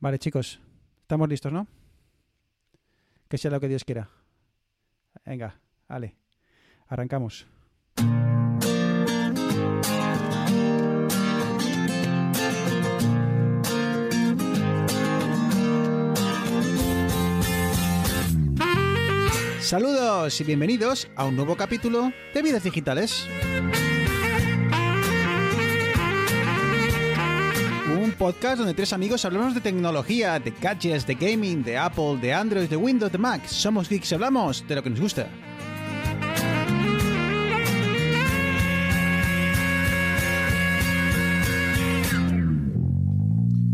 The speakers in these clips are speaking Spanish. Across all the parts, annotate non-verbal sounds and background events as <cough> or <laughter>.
Vale, chicos, estamos listos, ¿no? Que sea lo que Dios quiera. Venga, vale, arrancamos. Saludos y bienvenidos a un nuevo capítulo de Vidas Digitales. Podcast donde tres amigos hablamos de tecnología, de gadgets, de gaming, de Apple, de Android, de Windows, de Mac. Somos geeks y hablamos de lo que nos gusta.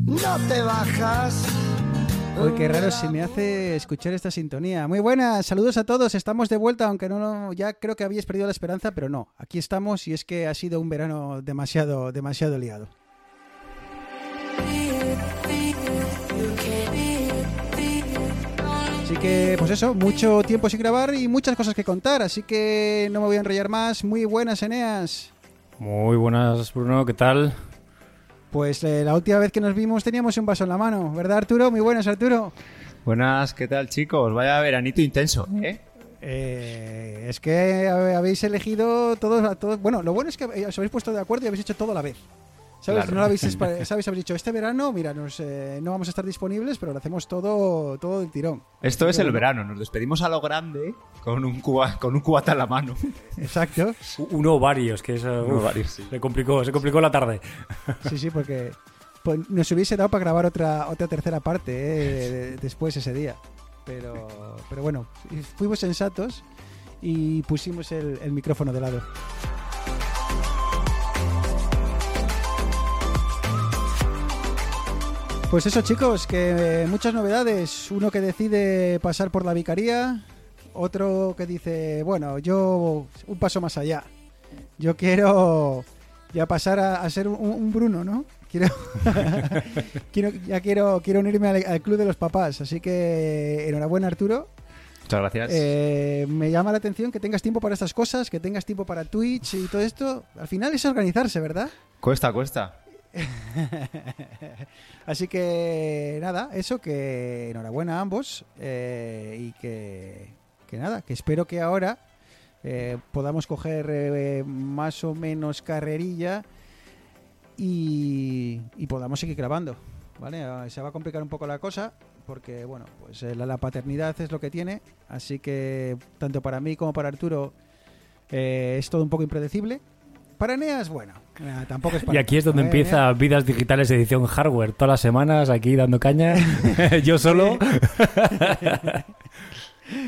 No te bajas. Uy, qué raro se me hace escuchar esta sintonía. Muy buenas, saludos a todos. Estamos de vuelta, aunque no, ya creo que habíais perdido la esperanza, pero no. Aquí estamos y es que ha sido un verano demasiado, demasiado liado. Así que, pues eso, mucho tiempo sin grabar y muchas cosas que contar. Así que no me voy a enrollar más. Muy buenas, Eneas. Muy buenas, Bruno, ¿qué tal? Pues eh, la última vez que nos vimos teníamos un vaso en la mano, ¿verdad, Arturo? Muy buenas, Arturo. Buenas, ¿qué tal chicos? Vaya veranito intenso, ¿eh? Eh, es que habe- habéis elegido todos, a todos. Bueno, lo bueno es que os habéis puesto de acuerdo y habéis hecho todo a la vez. ¿Sabes? Claro. No lo habéis, <laughs> ¿sabes? Habéis dicho, este verano, mira, nos, eh, no vamos a estar disponibles, pero lo hacemos todo, todo del tirón. Esto es el verano, nos despedimos a lo grande con un, cuba, con un cubata en la mano. <laughs> Exacto. Uno o varios, que es, Uno o uf, varios, sí. se complicó, se complicó la tarde. <laughs> Sí, sí, porque pues, nos hubiese dado para grabar otra, otra tercera parte eh, de- después ese día. Pero, pero bueno, fuimos sensatos y pusimos el, el micrófono de lado. Pues eso chicos, que eh, muchas novedades. Uno que decide pasar por la vicaría, otro que dice, bueno, yo un paso más allá. Yo quiero ya pasar a, a ser un, un Bruno, ¿no? Quiero, <laughs> quiero ya quiero, quiero unirme al, al club de los papás. Así que enhorabuena Arturo. Muchas gracias. Eh, me llama la atención que tengas tiempo para estas cosas, que tengas tiempo para Twitch y todo esto. Al final es organizarse, ¿verdad? Cuesta, cuesta. <laughs> Así que nada, eso que enhorabuena a ambos eh, y que, que nada, que espero que ahora eh, podamos coger eh, más o menos carrerilla y, podamos seguir grabando. ¿Vale? Ah, Se va a complicar un poco la cosa porque, bueno, pues la, paternidad es lo que tiene, así que tanto para mí como para Arturo es todo un poco impredecible. Para Eneas, bueno, tampoco es para Y aquí es donde Eh, empieza Vidas Digitales edición hardware. Todas las semanas aquí dando caña. <laughs> <laughs> Yo solo. <laughs>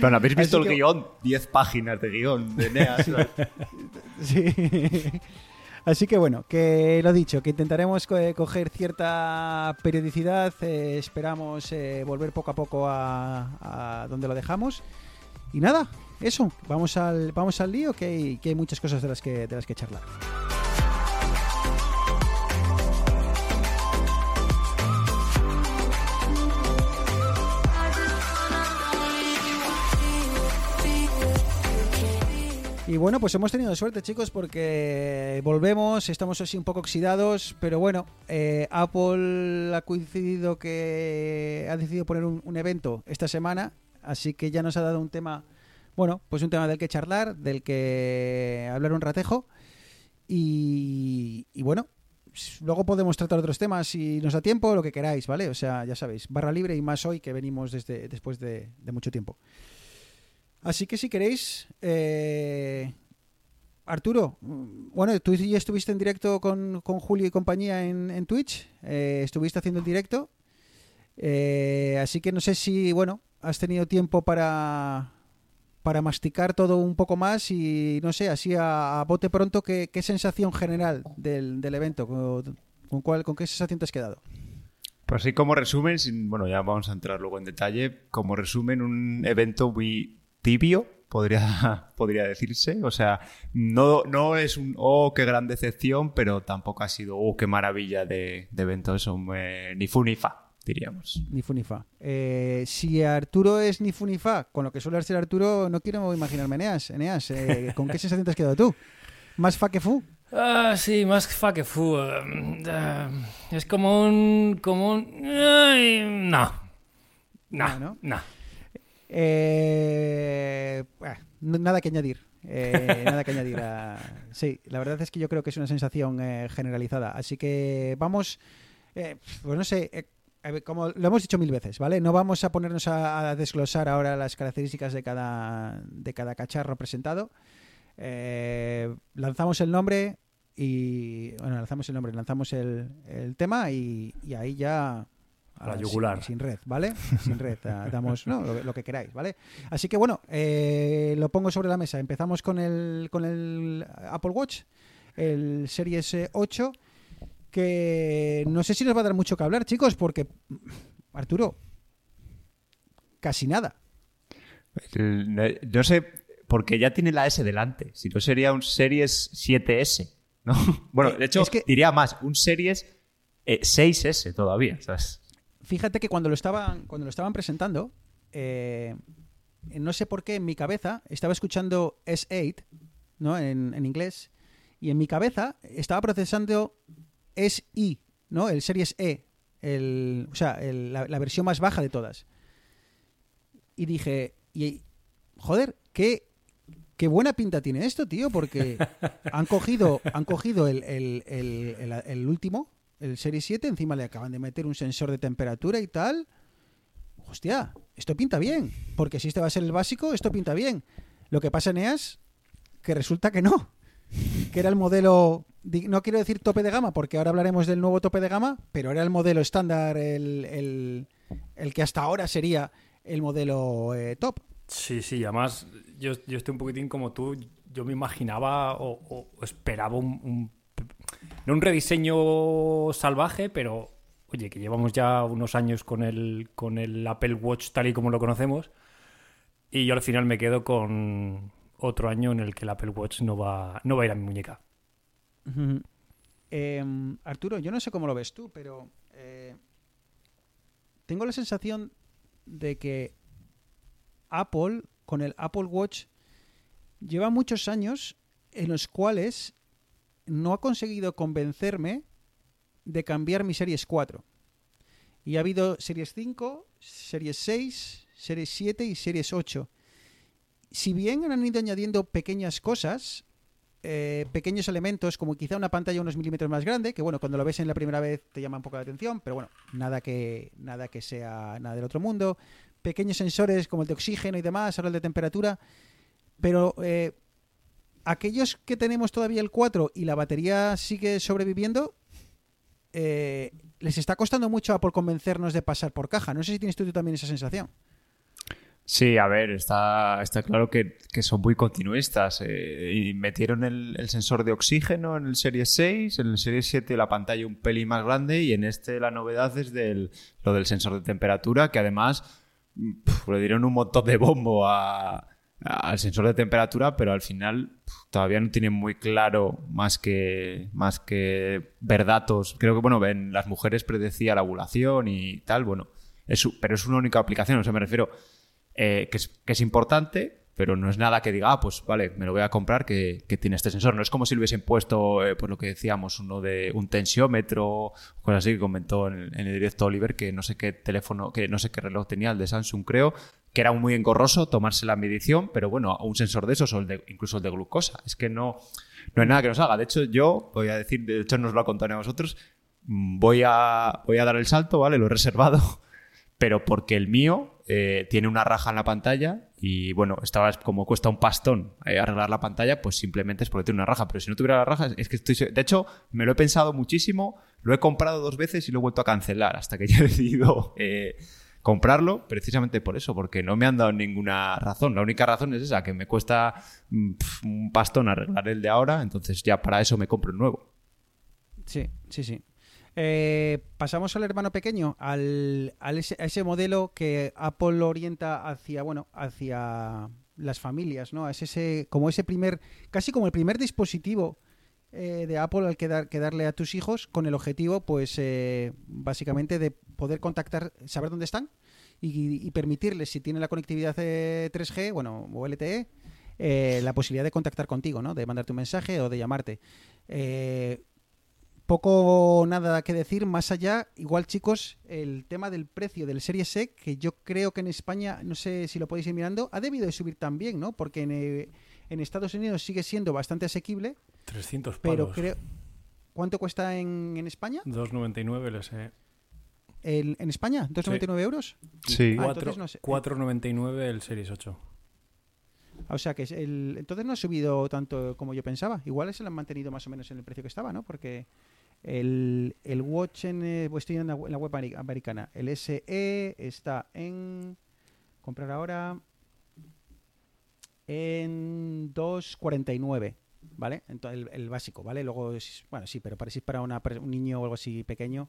Pero ¿no habéis visto Así el que- guion, 10 páginas de guion de Neas. Sí. Así que bueno, que lo dicho, que intentaremos co- eh, coger cierta periodicidad, eh, esperamos eh, volver poco a poco a, a donde lo dejamos. Y nada, eso, vamos al, vamos al lío, que hay, que hay muchas cosas de las que, de las que charlar. Y bueno, pues hemos tenido suerte, chicos, porque volvemos, estamos así un poco oxidados, pero bueno, eh, Apple ha coincidido que ha decidido poner un, evento esta semana, así que ya nos ha dado un tema, bueno, pues un tema del que charlar, del que hablar un ratejo, y, bueno, luego podemos tratar otros temas si nos da tiempo, lo que queráis, ¿vale? O sea, ya sabéis, barra libre y más hoy que venimos desde después de- de mucho tiempo. Así que si queréis, eh, Arturo, bueno, tú ya estuviste en directo con, con Julio y compañía en, Twitch, eh, estuviste haciendo el directo, eh, así que no sé si, bueno, has tenido tiempo para, para masticar todo un poco más y, no sé, así a, a bote pronto, ¿qué, qué sensación general del, del evento? ¿Con, con cuál, ¿Con qué sensación te has quedado? Pues así como resumen, bueno, ya vamos a entrar luego en detalle. Como resumen, un evento muy tibio, podría, <laughs> podría decirse. O sea, no, no es un, oh, qué gran decepción, pero tampoco ha sido, oh, qué maravilla de, de evento. Eso, eh, ni fu ni fa, diríamos. Ni fu ni fa. Eh, si Arturo es ni fu ni fa, con lo que suele ser Arturo, no quiero imaginarme Eneas. Eneas, eh, <laughs> ¿con qué sensación te has quedado tú? ¿Más fa que fu? Ah, sí, más fa que fu. eh, eh, es como un. como un. no. No, No, ¿no? Eh, nada que añadir. Eh, nada que añadir. a- <laughs> Sí, la verdad es que yo creo que es una sensación eh, generalizada. Así que vamos, eh, pues no sé, eh, como lo hemos dicho mil veces, ¿vale? No vamos a ponernos a, a desglosar ahora las características de cada, de cada cacharro presentado. Eh, lanzamos el nombre y bueno, lanzamos el nombre, lanzamos el, el tema y, y ahí ya A la yugular. Sin, sin red, ¿vale? Sin red, <laughs> damos no, lo, lo que queráis, ¿vale? Así que bueno, eh, lo pongo sobre la mesa. Empezamos con el, con el Apple Watch, el Series eh, 8, que no sé si nos va a dar mucho que hablar, chicos, porque Arturo, casi nada. No- no sé, porque ya tiene la S delante. Si no sería un Series 7S, ¿no? <laughs> Bueno, de hecho, es que- diría más, un Series eh, 6S todavía, ¿sabes? Fíjate que cuando lo estaban, cuando lo estaban presentando, eh, no sé por qué en mi cabeza estaba escuchando S8, ¿no? En, en inglés, y en mi cabeza estaba procesando SI, ¿no? El Series E, el, o sea, la, la versión más baja de todas. Y dije, y, joder, qué, qué buena pinta tiene esto, tío, porque han cogido, han cogido el- el último, el Series 7, encima le acaban de meter un sensor de temperatura y tal. Hostia, esto pinta bien, porque si este va a ser el básico, esto pinta bien. Lo que pasa, Neas, que resulta que no, que era el modelo, no quiero decir tope de gama, porque ahora hablaremos del nuevo tope de gama, pero era el modelo estándar, el, el- el que hasta ahora sería el modelo eh, top. Sí, sí, además yo, yo estoy un poquitín como tú. Yo me imaginaba o, esperaba un- No un rediseño salvaje, pero oye, que llevamos ya unos años con el, con el Apple Watch tal y como lo conocemos. Y yo al final me quedo con otro año en el que el Apple Watch no va, no va a ir a mi muñeca. Eh, Arturo, yo no sé cómo lo ves tú, pero eh, tengo la sensación de que Apple, con el Apple Watch, lleva muchos años en los cuales no ha conseguido convencerme de cambiar mi Series 4. Y ha habido Series 5, Series 6, Series 7 y Series 8. Si bien han ido añadiendo pequeñas cosas, eh, pequeños elementos, como quizá una pantalla unos milímetros más grande, que bueno, cuando lo ves en la primera vez te llama un poco la atención, pero bueno, nada que, nada que sea nada del otro mundo. Pequeños sensores como el de oxígeno y demás, ahora el de temperatura. Pero eh, aquellos que tenemos todavía el 4 y la batería sigue sobreviviendo, eh, les está costando mucho a por convencernos de pasar por caja. No sé si tienes tú también esa sensación. Sí, a ver, está, claro que, son muy continuistas. eh, metieron el, sensor de oxígeno en el Series 6, en el Series 7 la pantalla un pelín más grande y en este la novedad es lo del sensor de temperatura, que además le dieron un montón de bombo a- al sensor de temperatura, pero al final todavía no tienen muy claro más que, más que ver datos. Creo que, bueno, en las mujeres predecía la ovulación y tal, bueno, es, pero es una única aplicación, o sea, me refiero eh, que, es, importante, pero no es nada que diga, ah, pues vale, me lo voy a comprar que, tiene este sensor. No es como si le hubiesen puesto, eh, pues lo que decíamos, uno de un tensiómetro, cosas así que comentó en en el directo Oliver, que no sé qué teléfono, que no sé qué reloj tenía, el de Samsung creo, que era muy engorroso tomarse la medición, pero bueno, un sensor de esos o el de, incluso el de glucosa. Es que no, no hay nada que nos haga. De hecho, yo voy a decir, de hecho nos lo ha contado a vosotros, mm, voy a, voy a dar el salto, ¿vale? Lo he reservado <laughs> pero porque el mío eh, tiene una raja en la pantalla y bueno, estaba como cuesta un pastón eh, arreglar la pantalla, pues simplemente es porque tiene una raja. Pero si no tuviera la raja, es que estoy. De hecho, me lo he pensado muchísimo, lo he comprado dos veces y lo he vuelto a cancelar hasta que ya he <laughs> decidido eh, comprarlo, precisamente por eso, porque no me han dado ninguna razón. La única razón es esa, que me cuesta mm, un pastón arreglar el de ahora, entonces ya para eso me compro el nuevo. Sí, sí, sí. Eh, pasamos al hermano pequeño, al, al ese, a ese modelo que Apple orienta hacia, bueno, hacia las familias, ¿no? Es ese, como ese primer, casi como el primer dispositivo eh, de Apple al que, dar- que darle a tus hijos con el objetivo, pues, eh, básicamente de poder contactar, saber dónde están y, permitirles, si tienen la conectividad eh, 3G, bueno, o LTE, eh, la posibilidad de contactar contigo, ¿no? De mandarte un mensaje o de llamarte. Eh, poco nada que decir más allá. Igual, chicos, el tema del precio del Series E, que yo creo que en España, no sé si lo podéis ir mirando, ha debido de subir también, ¿no? Porque en, eh, en Estados Unidos sigue siendo bastante asequible, 300 pero palos. creo... ¿Cuánto cuesta en, en España? 2,99 el SE. El- ¿En España? ¿2,99 euros? Sí. Ah, Cuatro- entonces no sé. 4,99 el Series 8. O sea que es el, entonces no ha subido tanto como yo pensaba. Igual se lo han mantenido más o menos en el precio que estaba, ¿no? Porque el, el Watch en, eh, pues estoy en la, en la web ameri- americana. El SE está en comprar ahora en 2.49, ¿vale? Entonces el, el básico, ¿vale? Luego bueno, sí, pero para una un niño o algo así pequeño,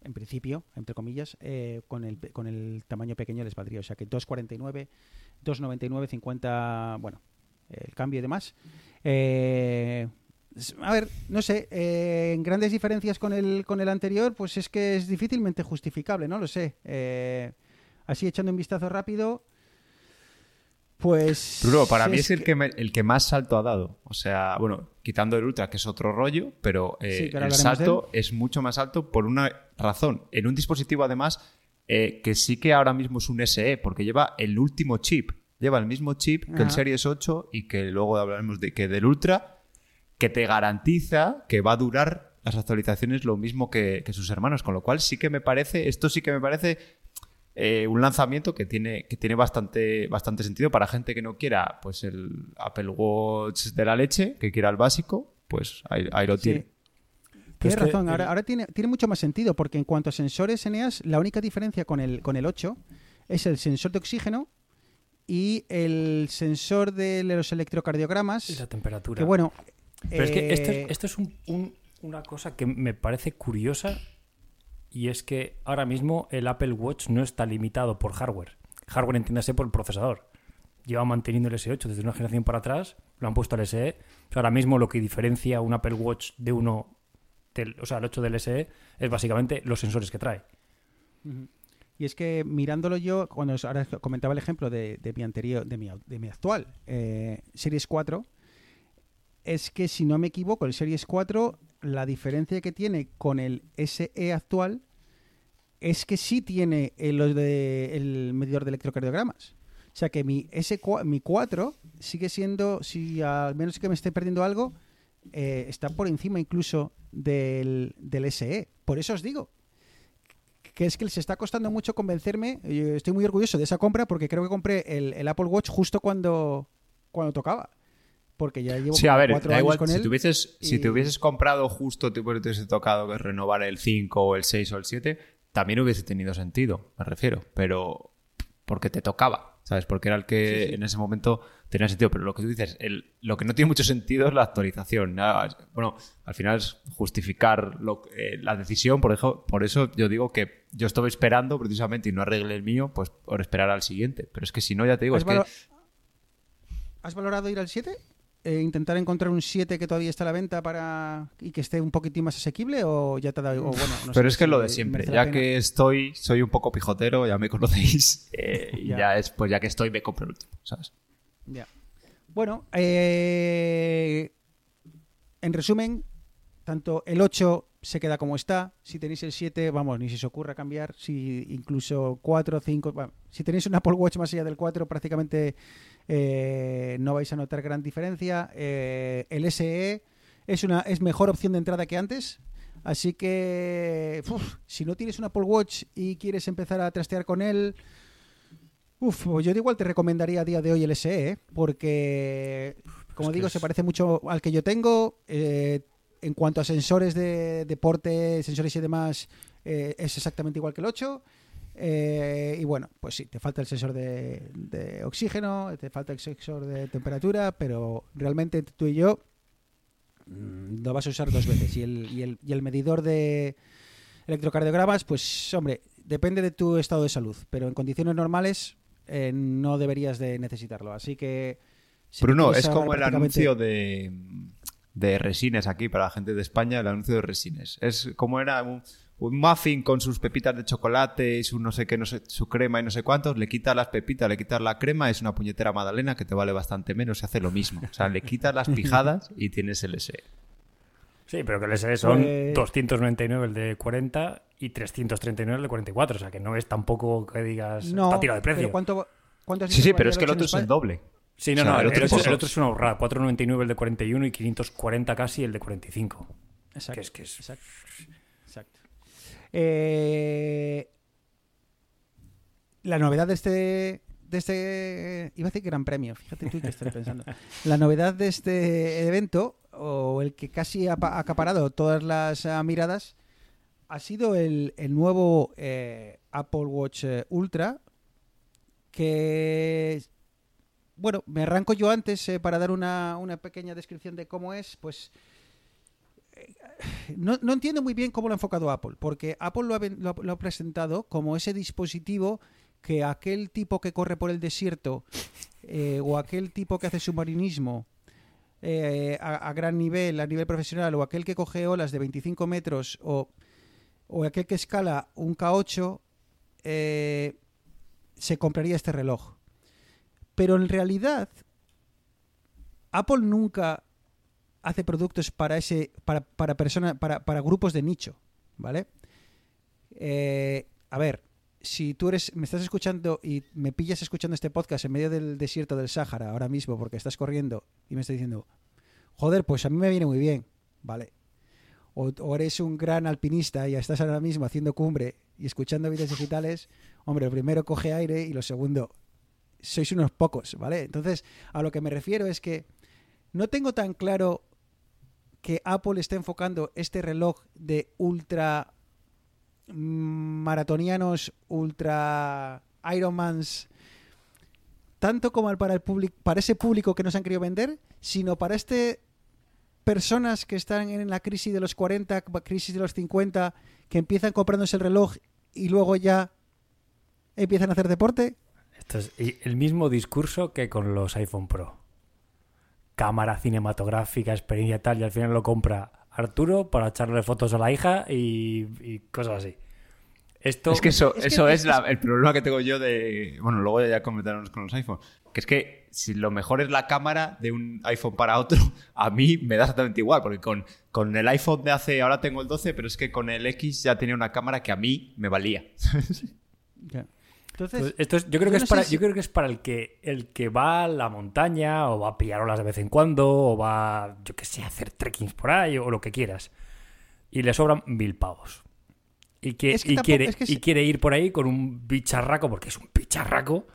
en principio, entre comillas, eh, con el con el tamaño pequeño les valdría, o sea que 2.49 2,99, 50, bueno, el cambio y demás. Eh, a ver, no sé, eh, en grandes diferencias con el, con el anterior, pues es que es difícilmente justificable, no lo sé. Eh, así echando un vistazo rápido, pues... Bruno, para mí es el que- me- el que más salto ha dado. O sea, bueno, quitando el Ultra, que es otro rollo, pero eh, Sí, el salto es mucho más alto por una razón. En un dispositivo, además, eh, que sí que ahora mismo es un SE, porque lleva el último chip. Lleva el mismo chip que el. Series 8 y que luego hablaremos de que del Ultra, que te garantiza que va a durar las actualizaciones lo mismo que, que sus hermanos. Con lo cual sí que me parece, esto sí que me parece eh, un lanzamiento que tiene, que tiene bastante, bastante sentido para gente que no quiera pues el Apple Watch de la leche, que quiera el básico, pues ahí, ahí lo Sí. tiene. Tienes razón, ahora, ahora tiene, tiene mucho más sentido, porque en cuanto a sensores Eneas, la única diferencia con el, con el 8 es el sensor de oxígeno y el sensor de los electrocardiogramas. Y la temperatura. Que bueno. Pero es que esto eh, es, esto es un- un- una cosa que me parece curiosa y es que ahora mismo el Apple Watch no está limitado por hardware. Hardware entiéndase por el procesador. Lleva manteniendo el S8 desde una generación para atrás, lo han puesto al SE. O sea, ahora mismo lo que diferencia un Apple Watch de uno, del, o sea, el 8 del SE, es básicamente los sensores que trae. Y es que mirándolo yo, cuando ahora comentaba el ejemplo de, de mi anterior, de mi, de mi actual eh, Series 4, es que si no me equivoco, el Series 4, la diferencia que tiene con el SE actual es que sí tiene los de- el medidor de electrocardiogramas. O sea que mi, S, mi 4 sigue siendo, si al menos que me esté perdiendo algo, eh, está por encima incluso del, del SE. Por eso os digo, que es que les está costando mucho convencerme. Yo estoy muy orgulloso de esa compra porque creo que compré el, el Apple Watch justo cuando, cuando tocaba. Porque ya llevo Sí, a ver, cuatro da años igual, con si él. te, hubieses, si te hubieses comprado justo, te hubiese tocado que renovar el 5 o el 6 o el 7, también hubiese tenido sentido, me refiero, pero porque te tocaba, ¿sabes? Porque era el que Sí, sí. en ese momento tenía sentido, pero lo que tú dices, el, lo que no tiene mucho sentido es la actualización. Nada, bueno, al final es justificar lo- eh, la decisión, por eso, por eso yo digo que yo estaba esperando precisamente y no arregle el mío, pues por esperar al siguiente. Pero es que si no, ya te digo, ¿Has, es que... ¿Has valorado ir al 7? Eh, ¿Intentar encontrar un 7 que todavía está a la venta para y que esté un poquitín más asequible? ¿O ya te dado.? o bueno, no Pero sé es que si lo de siempre. Ya que estoy, soy un poco pijotero, ya me conocéis. <laughs> eh, y Ya. ya. es, pues ya que estoy, me compro el último, ¿sabes? Ya. Bueno, eh, en resumen, tanto el 8 se queda como está. Si tenéis el 7, vamos, ni se os ocurra cambiar. Si incluso 4, 5. bueno, si tenéis un Apple Watch más allá del 4, prácticamente eh, no vais a notar gran diferencia. Eh, el SE es una es mejor opción de entrada que antes. Así que, uf, si no tienes un Apple Watch y quieres empezar a trastear con él, Uf, pues yo de igual te recomendaría a día de hoy el SE, ¿eh? porque, como digo, es- se parece mucho al que yo tengo. eh, en cuanto a sensores de deporte, sensores y demás, eh, es exactamente igual que el 8. Eh, y bueno, pues sí, te falta el sensor de, de oxígeno, te falta el sensor de temperatura, pero realmente tú y yo mm, lo vas a usar dos veces. Y el, y el, y el medidor de electrocardiogramas, pues hombre, depende de tu estado de salud, pero en condiciones normales eh, no deberías de necesitarlo. Así que... si Bruno, es como el prácticamente- anuncio de, de Resines aquí para la gente de España, el anuncio de Resines. Es como era un, un muffin con sus pepitas de chocolate y su no sé qué, no sé, su crema y no sé cuántos, le quitas las pepitas, le quitas la crema, es una puñetera magdalena que te vale bastante menos y hace lo mismo. O sea, le quitas las pijadas y tienes el SE. Sí, pero que el SE son Pues- 299 el de 40 y 339 el de 44. O sea, que no es tampoco que digas. No, está tirado de precio. pero ¿cuánto, cuánto Sí, sí, pero es que el otro es el doble. Sí, no, O sea, no, el el, otro es- el otro es una ahorrada. 499 el de 41 y 540 casi el de 45. Exacto. Que es que es-. Exacto. Eh, la novedad de este. De este. Iba a decir Gran Premio, fíjate tú que estoy pensando. La novedad de este evento, o el que casi ha pa- acaparado todas las ah, miradas, ha sido el, el nuevo eh, Apple Watch eh, Ultra. Que. Bueno, me arranco yo antes para dar una, una pequeña descripción de cómo es. Pues no, no entiendo muy bien cómo lo ha enfocado Apple, porque Apple lo ha, presentado como ese dispositivo que aquel tipo que corre por el desierto eh, o aquel tipo que hace submarinismo eh, a, a gran nivel, a nivel profesional, o aquel que coge olas de 25 metros o, o aquel que escala un K8, eh, se compraría este reloj. Pero en realidad, Apple nunca hace productos para ese para, para personas para, para grupos de nicho vale Eh, a ver si tú eres me estás escuchando y me pillas escuchando este podcast en medio del desierto del Sáhara ahora mismo porque estás corriendo y me estás diciendo joder pues a mí me viene muy bien vale o, eres un gran alpinista y estás ahora mismo haciendo cumbre y escuchando vídeos digitales hombre lo primero coge aire y lo segundo sois unos pocos vale entonces a lo que me refiero es que no tengo tan claro que Apple está enfocando este reloj de ultra maratonianos, ultra Ironmans, tanto como para el público, para ese público que nos han querido vender, sino para este personas que están en la crisis de los 40, crisis de los 50, que empiezan comprándose el reloj y luego ya empiezan a hacer deporte. Esto es el mismo discurso que con los iPhone Pro. Cámara cinematográfica, experiencia tal, y al final lo compra Arturo para echarle fotos a la hija y, y cosas así. Esto Es que eso Es que eso es- la- el problema que tengo yo de... Bueno, luego ya comentaremos con los iPhones. Que es que si lo mejor es la cámara de un iPhone para otro, <laughs> a mí me da exactamente igual. Porque con, con el iPhone de hace... Ahora tengo el 12, pero es que con el X ya tenía una cámara que a mí me valía. <laughs> Entonces, Pues esto es- yo creo que no es para, si- yo creo que es para el que el que va a la montaña o va a pillar olas de vez en cuando o va, yo qué sé, a hacer trekkings por ahí o lo que quieras y le sobran mil pavos y que, Es que y tampoco- quiere es que y quiere ir por ahí con un bicharraco porque es un bicharraco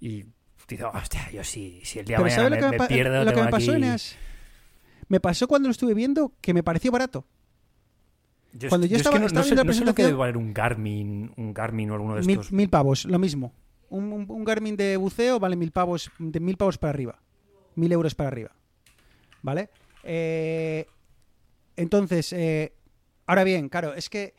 y dice hostia yo sí si el día de mañana ¿sabes lo me, me, pierdo lo que me pasó, Eneas? Me pasó cuando lo estuve viendo que me pareció barato. Yo, cuando yo es que estaba- no, estaba no sé, la no sé lo que debe valer un Garmin un Garmin o alguno de estos mil pavos, lo mismo. Un, un- un Garmin de buceo vale mil pavos, de mil pavos para arriba. Mil euros para arriba. ¿Vale? Eh, entonces, eh, ahora bien, claro, es que,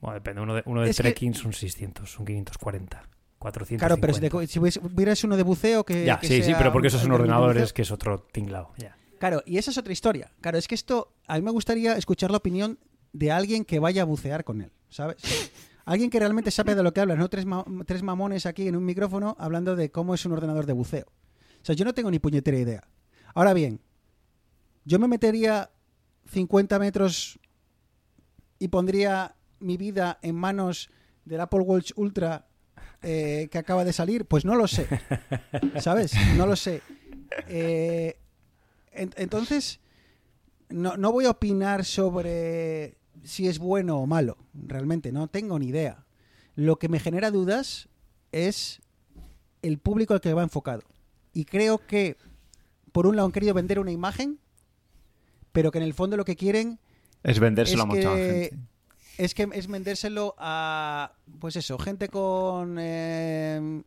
bueno, depende uno de, uno de Es que- trekking son 600 son 540 400 claro, pero si, te hubieras uno de buceo que. Ya, que sí, sí, pero porque esos un son ordenadores que es otro tinglado. Ya. Claro, y esa es otra historia. Claro, es que esto, a mí me gustaría escuchar la opinión de alguien que vaya a bucear con él, ¿sabes? alguien que realmente sabe de lo que habla, no tres, tres mamones aquí en un micrófono hablando de cómo es un ordenador de buceo. O sea, yo no tengo ni puñetera idea. Ahora bien, yo me metería 50 metros y pondría mi vida en manos del Apple Watch Ultra eh, que acaba de salir, pues no lo sé. ¿Sabes? No lo sé. Eh, en- entonces, no, no voy a opinar sobre si es bueno o malo. Realmente, no tengo ni idea. Lo que me genera dudas es el público al que va enfocado. Y creo que, por un lado, han querido vender una imagen, pero que en el fondo lo que quieren Es vendérselo es a mucha que, gente. es que es vendérselo a pues eso, gente con eh,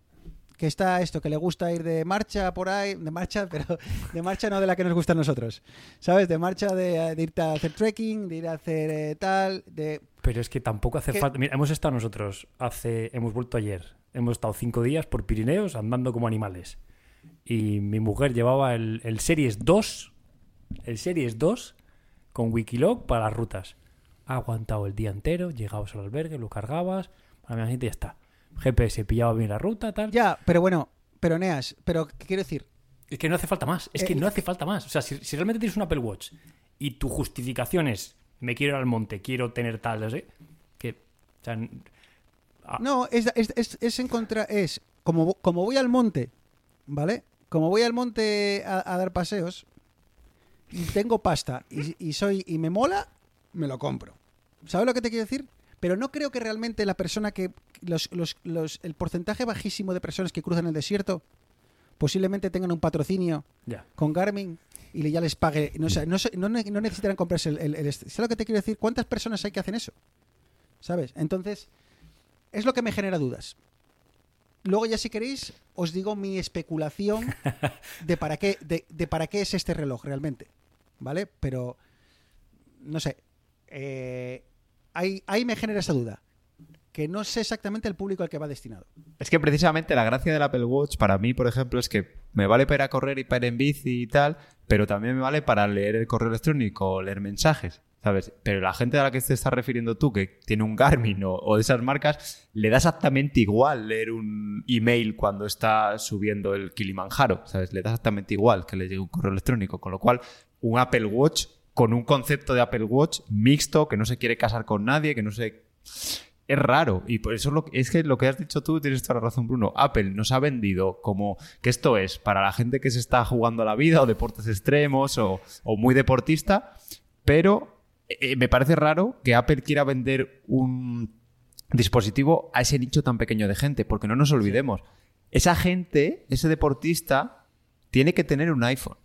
que está esto, que le gusta ir de marcha por ahí, de marcha, <laughs> pero de marcha no de la que nos gusta a nosotros. ¿Sabes? De marcha de, de irte a hacer trekking, de ir a hacer eh, tal, de Pero es que tampoco hace falta. Mira, hemos estado nosotros hace. Hemos vuelto ayer. Hemos estado cinco días por Pirineos andando como animales. Y mi mujer llevaba el, el Series 2. El Series 2 con Wikilog para las rutas. ha aguantado el día entero, llegabas al albergue, lo cargabas, a la siguiente ya está. GPS pillaba bien la ruta, tal. Ya, pero bueno, pero Neas, pero ¿qué quiero decir? Es que no hace falta más, es que Eh, no hace falta más. O sea, si, si realmente tienes un Apple Watch y tu justificación es me quiero ir al monte, quiero tener tal, no sé, que... O sea, ah, No, es, es, es, es en contra, es como, como voy al monte, ¿vale? Como voy al monte a, a dar paseos y tengo pasta y, y soy y me mola, me lo compro. ¿Sabes lo que te quiero decir? Pero no creo que realmente la persona que los, los, los- el porcentaje bajísimo de personas que cruzan el desierto posiblemente tengan un patrocinio con Garmin y ya les pague. No, sé, no, sé- no no necesitarán comprarse el, el, el este. ¿Sabes lo que te quiero decir? ¿Cuántas personas hay que hacen eso? ¿Sabes? Entonces, es lo que me genera dudas. Luego ya si queréis, os digo mi especulación <laughs> de para qué, de, de para qué es este reloj realmente. ¿Vale? Pero, no sé. eh, ahí, me genera esa duda. Que no sé exactamente el público al que va destinado. Es que precisamente la gracia del Apple Watch para mí, por ejemplo, es que me vale para correr y para ir en bici y tal, pero también me vale para leer el correo electrónico o leer mensajes, ¿sabes? Pero la gente a la que te estás refiriendo tú, que tiene un Garmin o, o de esas marcas, le da exactamente igual leer un email cuando está subiendo el Kilimanjaro, ¿sabes? Le da exactamente igual que le llegue un correo electrónico, con lo cual un Apple Watch con un concepto de Apple Watch mixto, que no se quiere casar con nadie, que no se es raro y por eso es, lo, es que lo que has dicho tú tienes toda la razón Bruno. Apple nos ha vendido como que esto es para la gente que se está jugando la vida o deportes extremos o, o muy deportista pero eh, me parece raro que Apple quiera vender un dispositivo a ese nicho tan pequeño de gente porque no nos olvidemos esa gente ese deportista tiene que tener un iPhone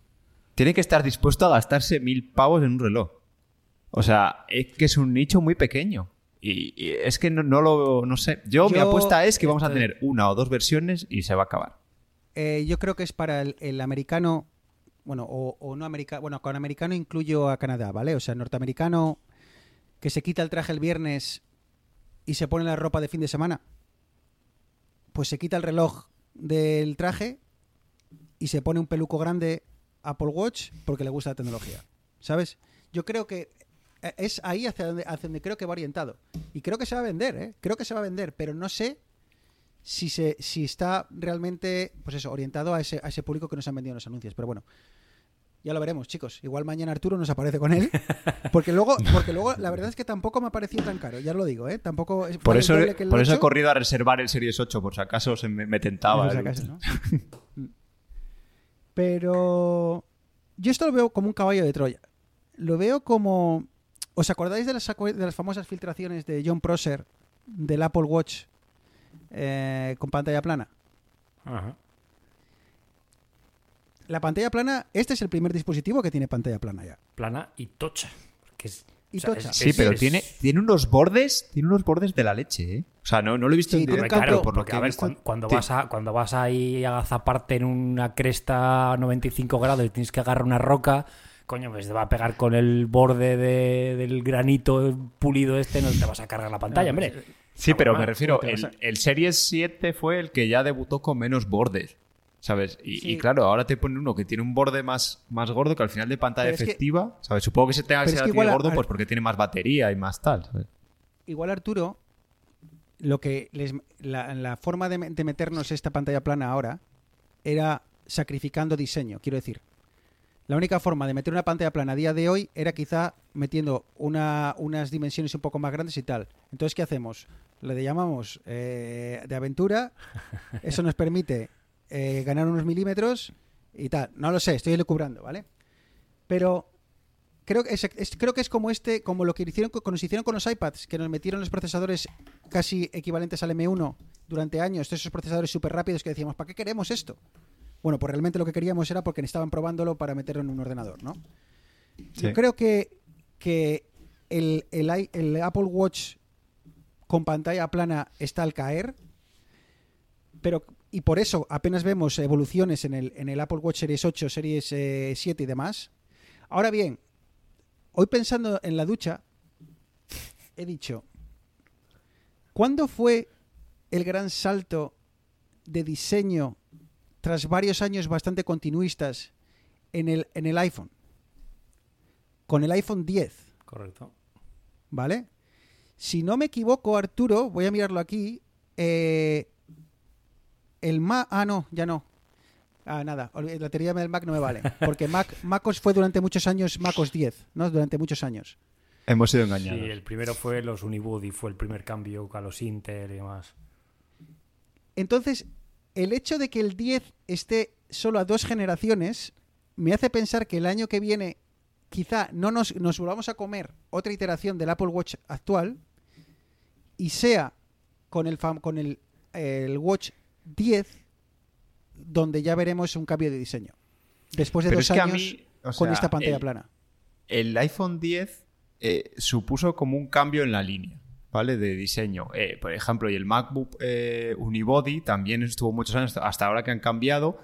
tiene que estar dispuesto a gastarse mil pavos en un reloj o sea, es que es un nicho muy pequeño. Y, y es que no, no lo no sé. Yo, mi apuesta es que vamos a tener una o dos versiones y se va a acabar. Eh, yo creo que es para el, el americano, bueno, o, o no americano, bueno, con americano incluyo a Canadá, ¿vale? O sea, norteamericano que se quita el traje el viernes y se pone la ropa de fin de semana, pues se quita el reloj del traje y se pone un peluco grande Apple Watch porque le gusta la tecnología, ¿sabes? Yo creo que eh, es ahí hacia donde, hacia donde creo que va orientado. Y creo que se va a vender, ¿eh? Creo que se va a vender, pero no sé si, se, si está realmente, pues eso, orientado a ese, a ese público que nos han vendido en los anuncios. Pero bueno, ya lo veremos, chicos. Igual mañana Arturo nos aparece con él. <laughs> Porque luego, porque luego la verdad es que tampoco me ha parecido tan caro, ya lo digo, ¿eh? Tampoco es Por eso, por eso he 8, corrido a reservar el Series 8, por si acaso se me, me tentaba. por si acaso, ¿no? <laughs> Pero yo esto lo veo como un caballo de Troya. Lo veo como... ¿Os acordáis de las, acu- de las famosas filtraciones de John Prosser del Apple Watch eh, con pantalla plana? Ajá. La pantalla plana, este es el primer dispositivo que tiene pantalla plana ya. Plana y tocha. Que es, Y tocha. Sí, pero es- tiene, tiene unos bordes, tiene unos bordes de la leche, ¿eh? O sea, no, no lo he visto Sí, en directo, claro, por lo porque que a ver, cuando, vas a, cuando vas ahí a agazaparte en una cresta a 95 grados y tienes que agarrar una roca, coño, pues te va a pegar con el borde de- del granito pulido este, no te vas a cargar la pantalla, hombre. Sí, pero me refiero, ¿cómo te vas el, el Series 7 fue el que ya debutó con menos bordes, ¿sabes? Y, Sí. y claro, ahora te pone uno que tiene un borde más, más gordo que al final de pantalla Pero es que- efectiva, ¿sabes? Supongo que se tenga que ser gordo pues porque tiene más batería y más tal, ¿sabes? Igual Arturo, lo que les, la, la forma de meternos esta pantalla plana ahora era sacrificando diseño, quiero decir. La única forma de meter una pantalla plana a día de hoy era quizá metiendo una- unas dimensiones un poco más grandes y tal. Entonces, ¿qué hacemos? Le llamamos eh, de aventura. <laughs> Eso nos permite eh, ganar unos milímetros y tal. No lo sé, estoy elucubrando, ¿vale? Pero creo que es, es- creo que es como este, como lo que hicieron con, nos hicieron con los iPads, que nos metieron los procesadores casi equivalentes al M1 durante años, todos esos procesadores súper rápidos que decíamos, ¿para qué queremos esto? Bueno, pues realmente lo que queríamos era porque estaban probándolo para meterlo en un ordenador, ¿no? Yo creo que, que el, el Apple Watch con pantalla plana está al caer, pero y por eso apenas vemos evoluciones en el, en el Apple Watch Series 8, Series eh, 7 y demás. Ahora bien, hoy pensando en la ducha, he dicho, ¿cuándo fue el gran salto de diseño tras varios años bastante continuistas en el, en el iPhone? Con el iPhone 10. Correcto. ¿vale? Si no me equivoco, Arturo, voy a mirarlo aquí. eh, el Mac. Ah, no, ya no. Ah, nada, la teoría del Mac no me vale. Porque Mac, <laughs> MacOS fue durante muchos años MacOS 10, ¿no? Durante muchos años. Hemos sido Sí, engañados. el primero fue los Unibody, fue el primer cambio a los Intel y demás. Entonces, el hecho de que el 10 esté solo a dos generaciones me hace pensar que el año que viene quizá no nos, nos volvamos a comer otra iteración del Apple Watch actual y sea con el, fam- con el, el Watch 10 donde ya veremos un cambio de diseño. Después de Pero dos es que a años mí, o con esta pantalla el- plana. el iPhone 10 eh, supuso como un cambio en la línea, ¿vale? De diseño. Eh, por ejemplo, y el MacBook eh, Unibody también estuvo muchos años, hasta ahora que han cambiado.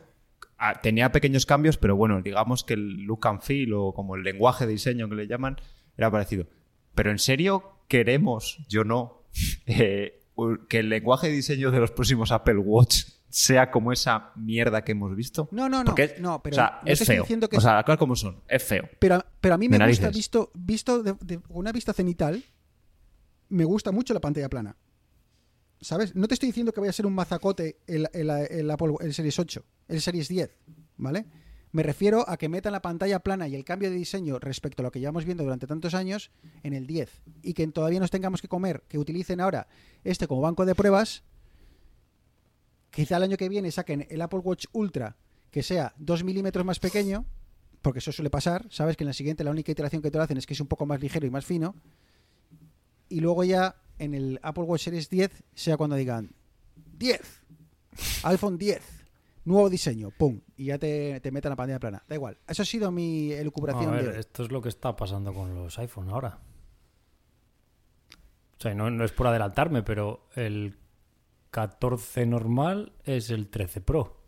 Ah, tenía pequeños cambios, pero bueno, digamos que el look and feel o como el lenguaje de diseño que le llaman era parecido. Pero en serio, queremos, yo no, <laughs> eh, que el lenguaje de diseño de los próximos Apple Watch sea como esa mierda que hemos visto. No, no, no. Porque no, pero o sea, no es feo. que o sea, claro como son, es feo. Pero, pero a mí me gusta, visto, visto de, de una vista cenital, me gusta mucho la pantalla plana. ¿Sabes? No te estoy diciendo que vaya a ser un mazacote el, el- el Apple, el Series 8, el Series 10, ¿vale? Me refiero a que metan la pantalla plana y el cambio de diseño respecto a lo que llevamos viendo durante tantos años en el 10 y que todavía nos tengamos que comer, que utilicen ahora este como banco de pruebas. Quizá el año que viene saquen el Apple Watch Ultra que sea 2 milímetros más pequeño, porque eso suele pasar, sabes que en la siguiente la única iteración que te lo hacen es que es un poco más ligero y más fino, y luego ya en el Apple Watch Series 10 sea cuando digan 10, iPhone 10, nuevo diseño, pum, y ya te, te metan la pantalla plana. Da igual, eso ha sido mi A elucubración ver, de... esto es lo que está pasando con los iPhone ahora. O sea, no, no es por adelantarme, pero el 14 normal es el 13 Pro.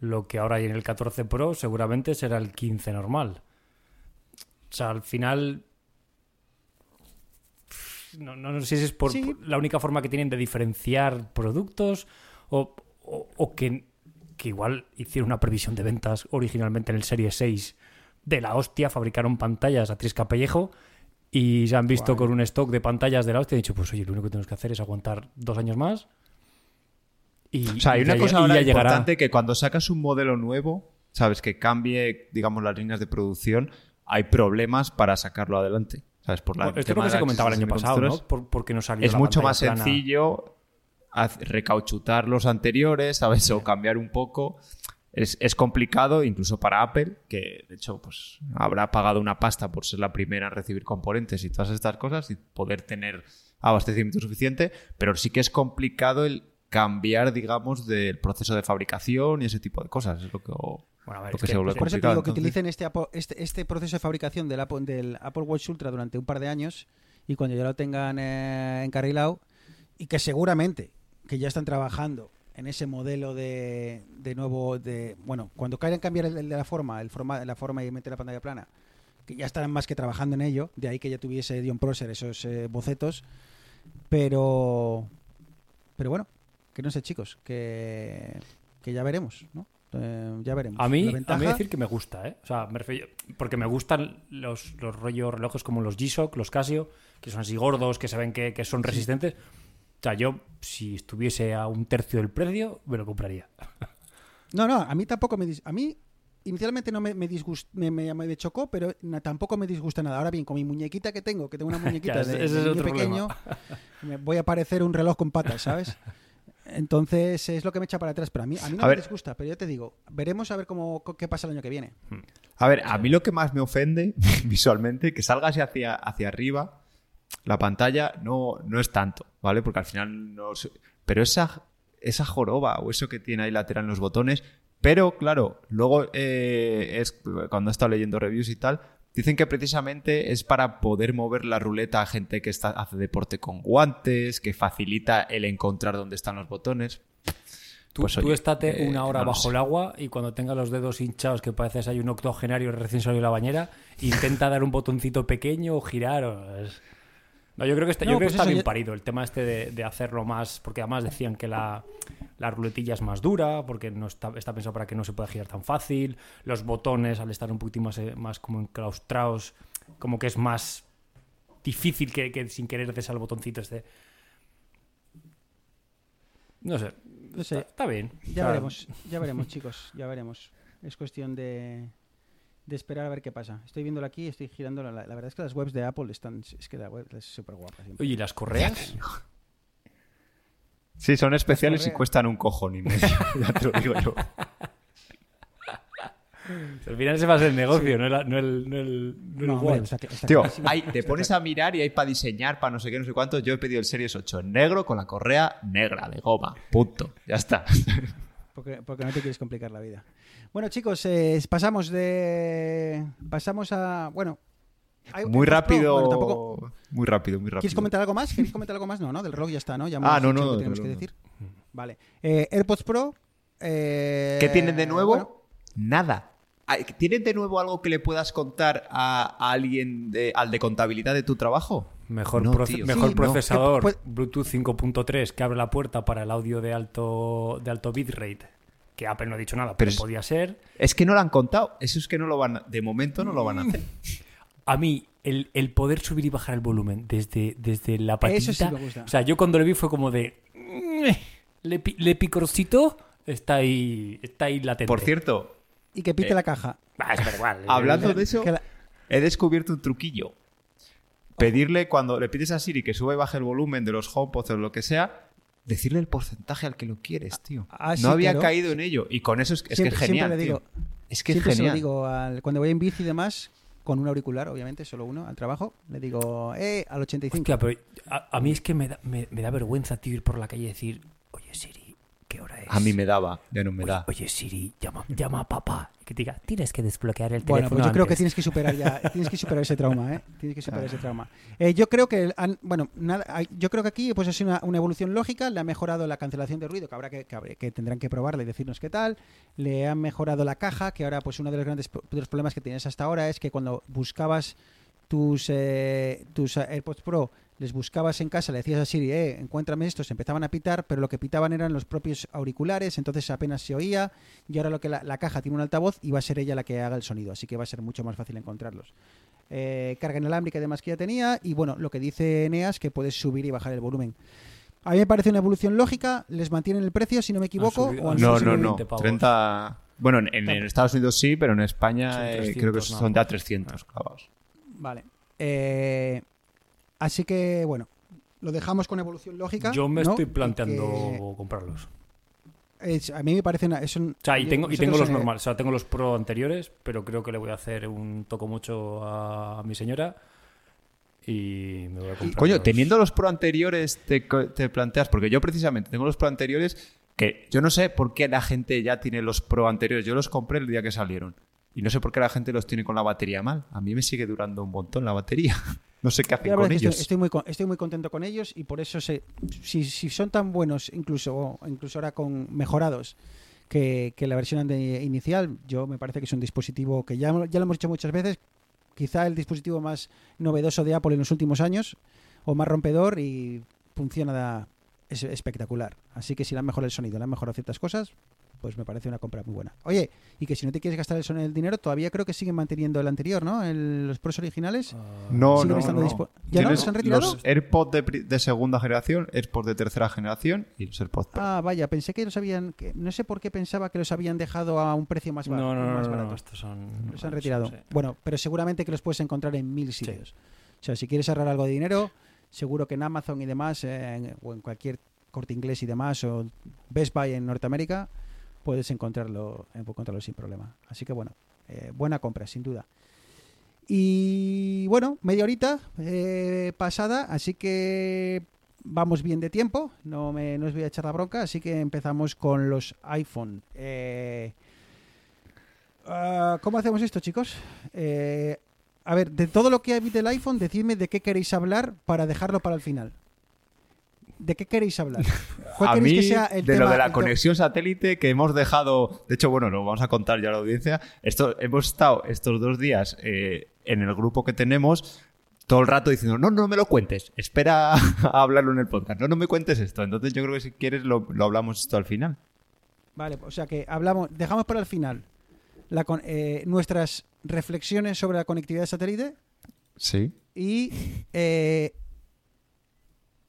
Lo que ahora hay en el 14 Pro seguramente será el 15 normal. O sea, al final... No, no, no sé si es por Sí. por la única forma que tienen de diferenciar productos o, o- o que, que igual hicieron una previsión de ventas originalmente en el Serie 6 de la hostia, fabricaron pantallas a tres capellejo y se han visto con un stock de pantallas de la hostia y han dicho, pues oye, lo único que tenemos que hacer es aguantar dos años más. Y, O sea, hay una ya- cosa ahora llegará. importante que cuando sacas un modelo nuevo, sabes, que cambie, digamos, las líneas de producción, hay problemas para sacarlo adelante. ¿Sabes? Por la, esto lo que se comentaba el año pasado, ¿no? Por- porque no salió Es la mucho más plana. sencillo recauchutar los anteriores, ¿sabes? O cambiar un poco. Es, es complicado, incluso para Apple, que de hecho pues habrá pagado una pasta por ser la primera en recibir componentes y todas estas cosas y poder tener abastecimiento suficiente, pero sí que es complicado el cambiar, digamos, del proceso de fabricación y ese tipo de cosas. Es lo que, Bueno, a ver, lo es que que- se vuelve Por eso te complicado. digo que utilicen este, este, este proceso de fabricación del Apple, del Apple Watch Ultra durante un par de años y cuando ya lo tengan eh, encarrilado y que seguramente que ya están trabajando en ese modelo de, de nuevo de bueno cuando quieran cambiar el, el de la forma el forma la forma y meter la pantalla plana que ya estarán más que trabajando en ello de ahí que ya tuviese Dion Prosser esos eh, bocetos pero pero bueno que no sé chicos que que ya veremos ¿no? Eh, ya veremos A mí, a mí decir que me gusta, ¿eh? O sea, me refiero- porque me gustan los, los rollos relojes como los G-Shock, los Casio, que son así gordos, que se ven que, que son resistentes. Sea, yo, si estuviese a un tercio del precio, me lo compraría. No, no, a mí tampoco me... dis- A mí inicialmente no me, me, disgust- me, me- me chocó, pero na- tampoco me disgusta nada. Ahora bien, con mi muñequita que tengo, que tengo una <laughs> muñequita de, ese de es niño otro pequeño, me voy a parecer un reloj con patas, ¿sabes? Entonces es lo que me echa para atrás. Pero a mí, a mí no A me ver. disgusta, pero ya te digo, veremos a ver cómo, qué pasa el año que viene. A ver, a mí lo que más me ofende <laughs> visualmente, que salga hacia, hacia arriba, la pantalla no, no es tanto, ¿vale? Porque al final no sé- Pero esa, esa joroba o eso que tiene ahí lateral en los botones. Pero claro, luego eh, es cuando he estado leyendo reviews y tal, dicen que precisamente es para poder mover la ruleta a gente que está, hace deporte con guantes, que facilita el encontrar dónde están los botones. Tú, Pues, tú estate eh, una hora no bajo sé. el agua y cuando tengas los dedos hinchados, que pareces hay un octogenario recién salido de la bañera, intenta dar un botoncito pequeño o girar. o No, yo creo que está, yo creo pues que está bien parido el tema este de, de hacerlo más, porque además decían que la, la ruletilla es más dura, porque no está, está pensado para que no se pueda girar tan fácil. Los botones, al estar un poquitín más, eh, más como enclaustrados, como que es más difícil que, que sin querer des al botoncito este. No sé. No sé. Está, está bien. Ya O sea, veremos, ya veremos, chicos, ya veremos. Es cuestión de, de esperar a ver qué pasa. Estoy viéndolo aquí, estoy girando. La, la verdad es que las webs de Apple están. Es que la web es súper guapa. siempre. Oye, ¿y las correas? Sí, son especiales y cuestan un cojón y medio. <laughs> ya te lo digo yo. Al final se va a hacer el negocio, no el, no el, no el, no el No, hombre, One. está cl- está Tío, hay- te pones a mirar y hay para diseñar, para no sé qué, no sé cuánto. Yo he pedido el Series 8 en negro con la correa negra de goma. Punto. Ya está. Porque, porque no te quieres complicar la vida. Bueno, chicos, eh, pasamos de. Pasamos a. Bueno. hay- Muy rápido. bueno, tampoco- Muy rápido, muy rápido. ¿Quieres comentar algo más? ¿Queréis comentar algo más? No, ¿no? Del reloj ya está, ¿no? Ya Ah, no, no, que tenemos que decir. Vale. Eh, AirPods Pro. eh, ¿Qué tienen de nuevo? bueno, Nada. Ay, ¿Tienen de nuevo algo que le puedas contar a, a alguien, de- al de contabilidad de tu trabajo? Mejor, No, proce- tío. mejor Sí, no. procesador, Que pu- Bluetooth 5.3 que abre la puerta para el audio de alto, de alto bitrate. Que Apple no ha dicho nada, pero, Pero es- podía ser. Es que no lo han contado. Eso es que no lo van a- De momento no lo van a <laughs> hacer. A mí, el, el poder subir y bajar el volumen desde, desde la patita. Eso sí me gusta. O sea, yo cuando lo vi fue como de. Le, pi- le picorcito está ahí, está ahí latente. Por cierto, Y que pite Eh, la caja. Ah, es igual. hablando de eso, la- he descubierto un truquillo. Pedirle, cuando le pides a Siri que sube y baje el volumen de los HomePods o lo que sea, decirle el porcentaje al que lo quieres, tío. Ah, sí, no había claro. caído en ello. Y con eso es, es Siempre- que es genial. siempre le tío. digo- es que es Siempre se lo genial. digo al- cuando voy en bici y demás, con un auricular, obviamente, solo uno, al trabajo, le digo, eh, al 85. Hostia, pero a, a mí es que me da, me, me da vergüenza, tío, ir por la calle y decir, oye Siri, ¿qué hora es? A mí me daba, ya no me Oye, da. oye, Siri, llama, llama a papá. Y que te diga, tienes que desbloquear el Bueno, teléfono pues yo creo que antes". tienes que superar ya, <laughs> tienes que superar ese trauma, ¿eh? Tienes que superar ese trauma. Eh, yo creo que, han- bueno, nada, yo creo que aquí pues es una, una evolución lógica. Le ha mejorado la cancelación de ruido, que habrá que, que, tendrán que probarla y decirnos qué tal. Le han mejorado la caja, que ahora pues uno de los grandes de los problemas que tienes hasta ahora es que cuando buscabas tus eh, tus AirPods Pro les buscabas en casa, le decías a Siri, eh, encuéntrame estos, empezaban a pitar, pero lo que pitaban eran los propios auriculares, entonces apenas se oía, y ahora lo que la, la caja tiene un altavoz y va a ser ella la que haga el sonido, así que va a ser mucho más fácil encontrarlos. Eh, carga inalámbrica y demás que ya tenía, y bueno, lo que dice Eneas, que puedes subir y bajar el volumen. A mí me parece una evolución lógica, les mantienen el precio, si no me equivoco. subido- o han No, no, no. 20 pavos. 30. Bueno, en, en- en Estados Unidos sí, pero en España eh, 300 creo que son ya más. 300 clavados. Vale. Eh, así que, bueno, lo dejamos con evolución lógica. Yo me ¿no? estoy planteando que comprarlos. es- a mí me parece una. Es un, O sea, y yo- tengo, y tengo los eh, normales. O sea, tengo los pro anteriores, pero creo que le voy a hacer un toco mucho a mi señora. Y me voy a comprar. Coño, los- teniendo los pro anteriores, te, te planteas, porque yo precisamente tengo los pro anteriores que yo no sé por qué la gente ya tiene los pro anteriores. Yo los compré el día que salieron. Y no sé por qué la gente los tiene con la batería mal. A mí me sigue durando un montón la batería. <laughs> No sé qué hacen con ellos. Estoy, estoy muy, estoy muy contento con ellos y por eso sé, si, si son tan buenos, incluso, incluso ahora con mejorados, que, que la versión inicial, yo me parece que es un dispositivo que ya, ya lo hemos dicho muchas veces, quizá el dispositivo más novedoso de Apple en los últimos años, o más rompedor y funciona es espectacular. Así que si le han mejorado el sonido, le han mejorado ciertas cosas, pues me parece una compra muy buena. Oye, y que si no te quieres gastar el, son- el dinero, todavía creo que siguen manteniendo el anterior, ¿no? El- los pros originales. No, siguen no, estando no. dispo- ¿Ya no? ¿Los han retirado? Los AirPods de, segunda generación, AirPods de tercera generación y los AirPods Pro. Ah, vaya, pensé que los habían. que- no sé por qué pensaba que los habían dejado a un precio más, bar- No, no, no, más no, barato. no, estos son. Los han no, retirado. sí. Bueno, pero seguramente que los puedes encontrar en mil sitios. O sea, si quieres ahorrar algo de dinero, seguro que en Amazon y demás, eh, en- o en cualquier corte inglés y demás, o Best Buy en Norteamérica, puedes encontrarlo, encontrarlo sin problema. Así que bueno, eh, buena compra, sin duda. Y bueno, media horita eh, pasada, así que vamos bien de tiempo, no, me, no os voy a echar la bronca, así que empezamos con los iPhone. Eh, ah, ¿Cómo hacemos esto, chicos? A ver, de todo lo que hay del iPhone, decidme de qué queréis hablar para dejarlo para el final. ¿De qué queréis hablar? <laughs> ¿Cuál A mí, que sea el de tema- lo de la conexión satélite que hemos dejado, de hecho, bueno, lo vamos a contar ya a la audiencia. Esto, hemos estado estos dos días eh, en el grupo que tenemos todo el rato diciendo, no, no me lo cuentes, espera <laughs> a hablarlo en el podcast, no, no me cuentes esto. Entonces yo creo que si quieres lo, lo hablamos esto al final. Vale, o sea que hablamos, dejamos para el final la eh, nuestras reflexiones sobre la conectividad de satélite. Sí. y eh,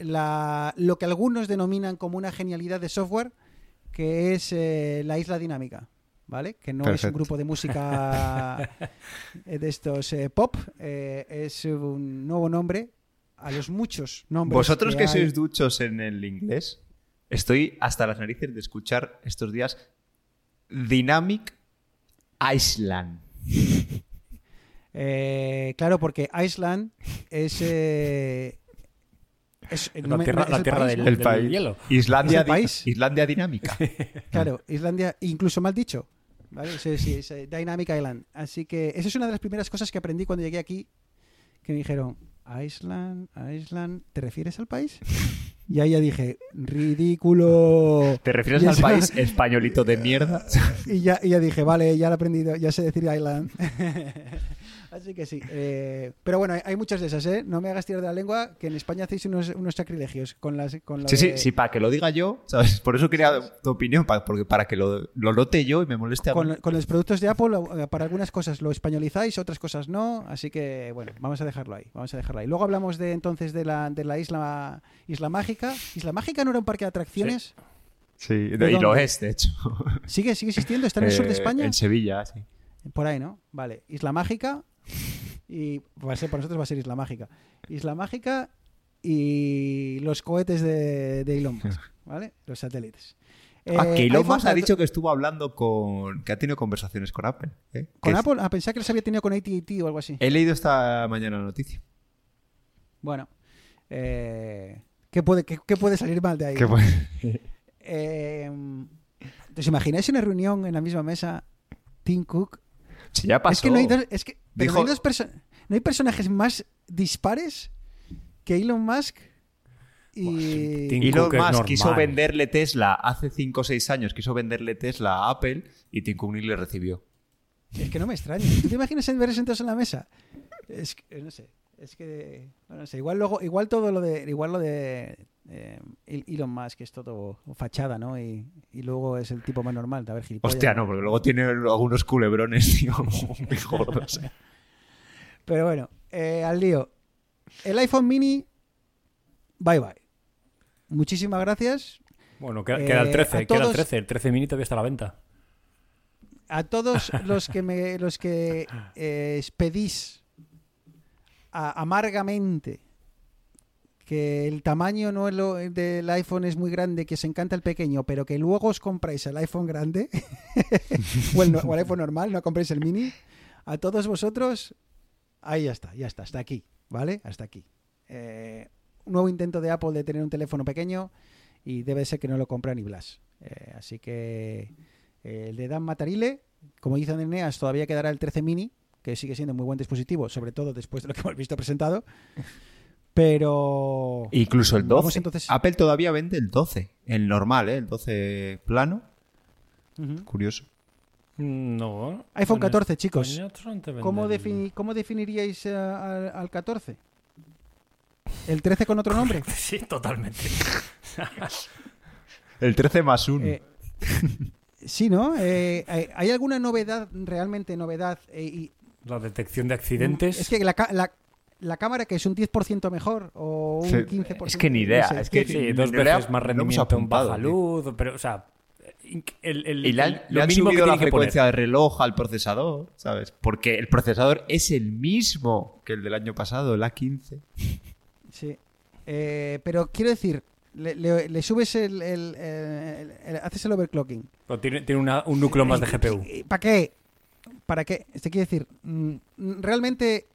la- lo que algunos denominan como una genialidad de software, que es eh, la isla dinámica. ¿Vale? Que no es un grupo de música <laughs> eh, de estos eh, pop, es un nuevo nombre a los muchos nombres. Vosotros que hay. sois duchos en el inglés, estoy hasta las narices de escuchar estos días Dynamic Island. Eh, claro, porque Iceland es. eh, es, La no tierra- es la el tierra país, del- país. hielo. Islandia, ¿Es el di- país? Islandia dinámica. <laughs> Claro, Islandia, incluso mal dicho. ¿vale? Sí, sí, es eh, Dynamic Island. Así que esa es una de las primeras cosas que aprendí cuando llegué aquí. Que me dijeron, Iceland, Iceland, ¿te refieres al país? Y ahí ya dije, ridículo. ¿Te refieres Y al país españolito de mierda? <laughs> Y ya, y ya dije, vale, ya lo he aprendido, ya sé decir Island. <laughs> Así que sí. eh, pero bueno, hay, muchas de esas, ¿eh? No me hagas tirar de la lengua, que en España hacéis unos, unos sacrilegios con las. Con Sí, sí, de- sí, para que lo diga yo, ¿sabes? Por eso quería tu opinión, pa- porque para que lo, lo note yo y me moleste a mí. Con, los productos de Apple, eh, para algunas cosas lo españolizáis, otras cosas no. Así que, bueno, vamos a dejarlo ahí. Vamos a dejarlo ahí. Luego hablamos de entonces de la, de la isla, isla Mágica. ¿Isla Mágica no era un parque de atracciones? Sí, y ¿De lo es, de hecho. ¿Sigue, ¿Sigue existiendo? ¿Está en el <laughs> sur de Eh, España? En Sevilla, sí. Por ahí, ¿no? Vale. Isla Mágica. Y va a ser, para nosotros va a ser Isla Mágica. Isla Mágica y los cohetes de, de Elon Musk, <laughs> ¿vale? Los satélites. ah, Eh, que Elon iPhone Musk ha a- dicho que estuvo hablando con... que ha tenido conversaciones con Apple. ¿eh? ¿Con Apple? Ah, pensaba que los había tenido con AT&T o algo así. He leído esta mañana la noticia. Bueno. eh, ¿qué, puede, qué, qué puede salir mal de ahí? Fue- <laughs> Eh, ¿Os imagináis una reunión en la misma mesa Tim Cook? Sí, ya pasó. Es que no hay dos, es que, Dijo- no hay dos perso- no hay personajes más dispares que Elon Musk y... Tim Elon Cook Musk quiso venderle Tesla hace 5 o 6 años, quiso venderle Tesla a Apple y Tim Cook ni le recibió. Es que no me extraña. ¿Tú te imaginas en ver sentados en la mesa? Es que, no sé. Es que, bueno, no sé. Igual luego, igual todo lo de, igual lo de eh, Elon Musk es todo fachada, ¿no? Y, y luego es el tipo más normal. A ver, gilipollas. Hostia, no, porque luego tiene algunos culebrones, <laughs> tío, muy gordos. eh. Pero bueno, eh, al lío. El iPhone Mini, bye bye. Muchísimas gracias. Bueno, queda, Eh, queda el a 13, queda el todos- 13. El 13 mini todavía está a la venta. A todos los que me, los que eh, pedís amargamente que el tamaño no del iPhone es muy grande, que os encanta el pequeño, pero que luego os compráis el iPhone grande <laughs> o, el, iPhone normal, no compréis el mini. A todos vosotros, ahí ya está, ya está, hasta aquí, ¿vale? Hasta aquí. Eh, nuevo intento de Apple de tener un teléfono pequeño y debe ser que no lo compra ni Blas. Eh, así que eh, el de Dan Matarile, como dice Eneas, todavía quedará el 13 mini, que sigue siendo muy buen dispositivo, sobre todo después de lo que hemos visto presentado. Pero. Incluso el 12. Vamos entonces- Apple todavía vende el 12, el normal, ¿eh? el 12 plano. Ujú. Curioso. No. iPhone Con 14, el- chicos. ¿Cómo, defini- cómo definiríais eh, al, al 14? ¿El 13 con otro nombre? <laughs> Sí, totalmente. <laughs> El 13 más 1. Eh, sí, ¿no? Eh, ¿hay- ¿Hay alguna novedad, realmente novedad? eh, y, La detección de accidentes. Es que la, la, la cámara que es un 10% mejor o un Sí, 15%. es que ni idea, no sé. es que- Sí, dos veces más rendimiento en baja tío. luz, pero, o sea, el, el- Y le han, el- le lo han subido la frecuencia de reloj al procesador, ¿sabes? Porque el procesador es el mismo que el del año pasado, el A15. Sí. Eh, pero quiero decir, le, le- le subes el, el- el- el- Haces el overclocking. Pero tiene, tiene una- un núcleo más de GPU. ¿Para qué? ¿Para qué? Este quiere decir, mm, realmente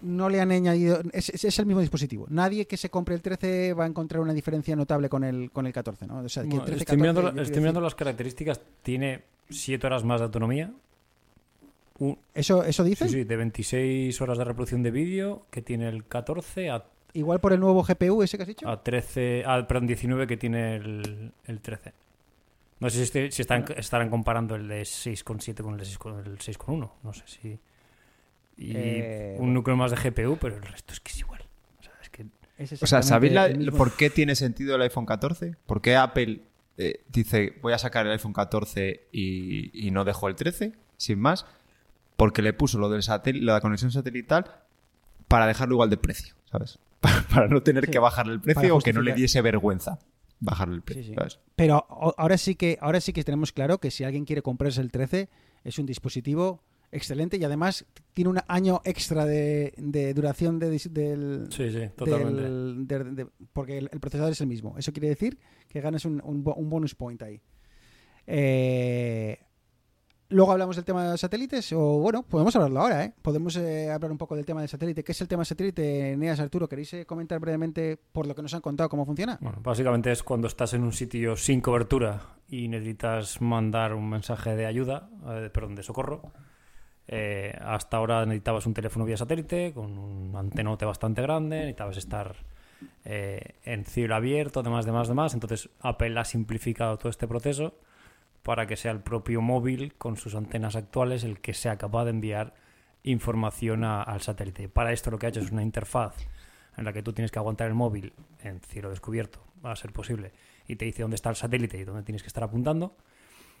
no le han añadido. Es, es- es el mismo dispositivo. Nadie que se compre el 13 va a encontrar una diferencia notable con el, con el 14, ¿no? O sea, que el Bueno, 13, estoy 14, mirando, decir- las características. Tiene 7 horas más de autonomía. Un- ¿Eso, ¿Eso dice? sí, sí, de 26 horas de reproducción de vídeo que tiene el 14 a, Igual por el nuevo GPU ese que has dicho. a 13, ah, perdón, 19 que tiene el, el 13. No sé si, si están, estarán comparando el de 6,7 con el de 6 con el 6,1. No sé si. Y Eh, un núcleo más de GPU, pero el resto es que es igual. O sea, es que Es O sea, ¿sabéis la- por qué tiene sentido el iPhone 14? ¿Por qué Apple eh, dice voy a sacar el iPhone 14 y, y no dejo el 13? Sin más. Porque le puso lo de la conexión satelital para dejarlo igual de precio, ¿sabes? <laughs> Para, no tener Sí. que bajarle el precio o que no le diese vergüenza bajarle el precio, Sí, sí. ¿sabes? Pero ahora sí que ahora sí que tenemos claro que si alguien quiere comprarse el 13 es un dispositivo excelente y además tiene un año extra de, de duración de, del, Sí, sí, totalmente. del- de- de- porque el, el procesador es el mismo. Eso quiere decir que ganas un, un un bonus point ahí. Eh, Luego hablamos del tema de los satélites, o bueno, podemos hablarlo ahora, ¿eh? Podemos eh, hablar un poco del tema del satélite. ¿Qué es el tema satélite, Neas Arturo? ¿Queréis eh, comentar brevemente por lo que nos han contado cómo funciona? Bueno, básicamente es cuando estás en un sitio sin cobertura y necesitas mandar un mensaje de ayuda, eh, perdón, de socorro. Eh, hasta ahora necesitabas un teléfono vía satélite con un antenote bastante grande, necesitabas estar eh, en cielo abierto, demás, demás, demás. Entonces Apple ha simplificado todo este proceso para que sea el propio móvil con sus antenas actuales el que sea capaz de enviar información a- al satélite. Para esto lo que ha hecho es una interfaz en la que tú tienes que aguantar el móvil en cielo descubierto, va a ser posible, y te dice dónde está el satélite y dónde tienes que estar apuntando.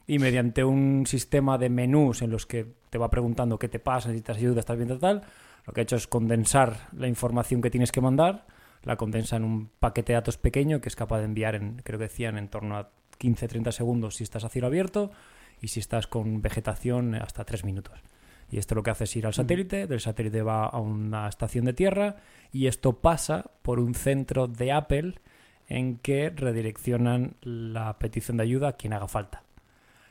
Y mediante un sistema de menús en los que te va preguntando qué te pasa, necesitas ayuda, estás bien, tal, lo que ha hecho es condensar la información que tienes que mandar, la condensa en un paquete de datos pequeño que es capaz de enviar, en, creo que decían, en torno a 15-30 segundos si estás a cielo abierto y si estás con vegetación hasta 3 minutos. Y esto lo que hace es ir al satélite, del satélite va a una estación de tierra y esto pasa por un centro de Apple en que redireccionan la petición de ayuda a quien haga falta.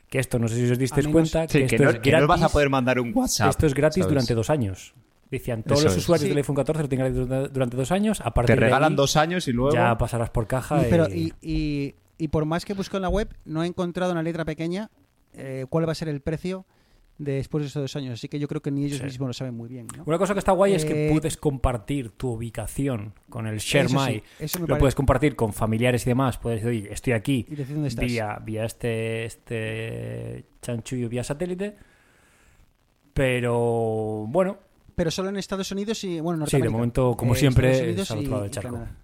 Que esto, no sé si os disteis menos- cuenta, Sí, que, que, esto no, es que no vas a gratis. poder mandar un WhatsApp. Esto es gratis ¿sabes? durante dos años. Decían, todos Eso los usuarios Sí. del iPhone 14 lo tienen gratis durante- dos años. A Te partir de regalan ahí dos años y luego... ya pasarás por caja. Pero, y- y, y- por más que busco en la web, no he encontrado una letra pequeña eh, cuál va a ser el precio de después de esos dos años. Así que yo creo que ni ellos Sí. mismos lo saben muy bien. ¿no? Una cosa que está guay es que Eh, puedes compartir tu ubicación con el Share Eso My. sí, eso me lo parece- puedes compartir con familiares y demás. Puedes decir, oye, estoy aquí Y decir dónde estás. vía, vía este, este chanchullo vía satélite. Pero bueno, Pero solo en Estados Unidos y, bueno, Sí, de Norteamérica. momento, como Eh, siempre, es al otro lado del charco. Canadá.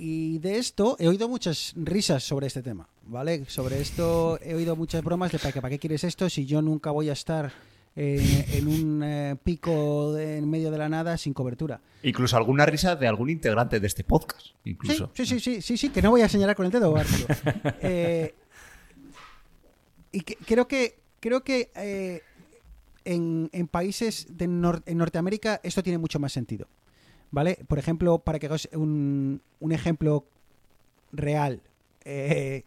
Y de esto he oído muchas risas sobre este tema, ¿vale? Sobre esto he oído muchas bromas de para qué, para qué quieres esto si yo nunca voy a estar eh, en un eh, pico de- en medio de la nada sin cobertura. Incluso alguna risa de algún integrante de este podcast. Sí, Incluso. sí, sí, sí, sí, sí, que no voy a señalar con el dedo. <laughs> Eh, y que- creo que creo que eh, en, en países de nor- en Norteamérica esto tiene mucho más sentido. ¿Vale? Por ejemplo, para que hagáis un, un ejemplo real, eh,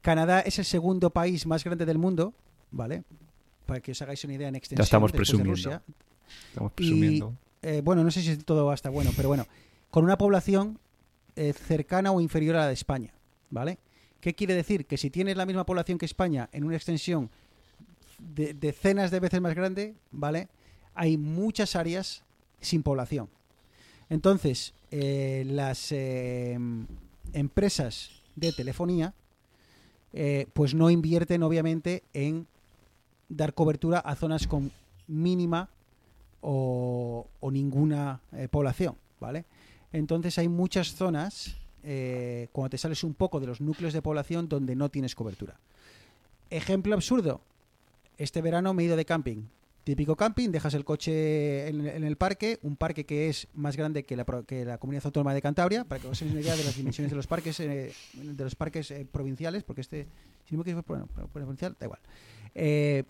Canadá es el segundo país más grande del mundo, ¿vale? Para que os hagáis una idea en extensión. estamos después de presumiendo. Rusia. Estamos Y, presumiendo. eh, bueno, no sé si todo está bueno, pero bueno, con una población eh, cercana o inferior a la de España, ¿vale? ¿Qué quiere decir? Que si tienes la misma población que España en una extensión de decenas de veces más grande, ¿vale? Hay muchas áreas sin población. Entonces, eh, las eh, empresas de telefonía, eh, pues no invierten obviamente en dar cobertura a zonas con mínima o, o ninguna población, ¿vale? Entonces hay muchas zonas, cuando te sales un poco de los núcleos de población, donde no tienes cobertura. Ejemplo absurdo. Este verano me he ido de camping. Típico camping, dejas el coche en, en el parque, un parque que es más grande que la, que la comunidad autónoma de Cantabria, para que os hagáis una idea de las dimensiones de los parques, eh, de los parques eh, provinciales, porque este, si no me bueno, provincial, da igual. Eh,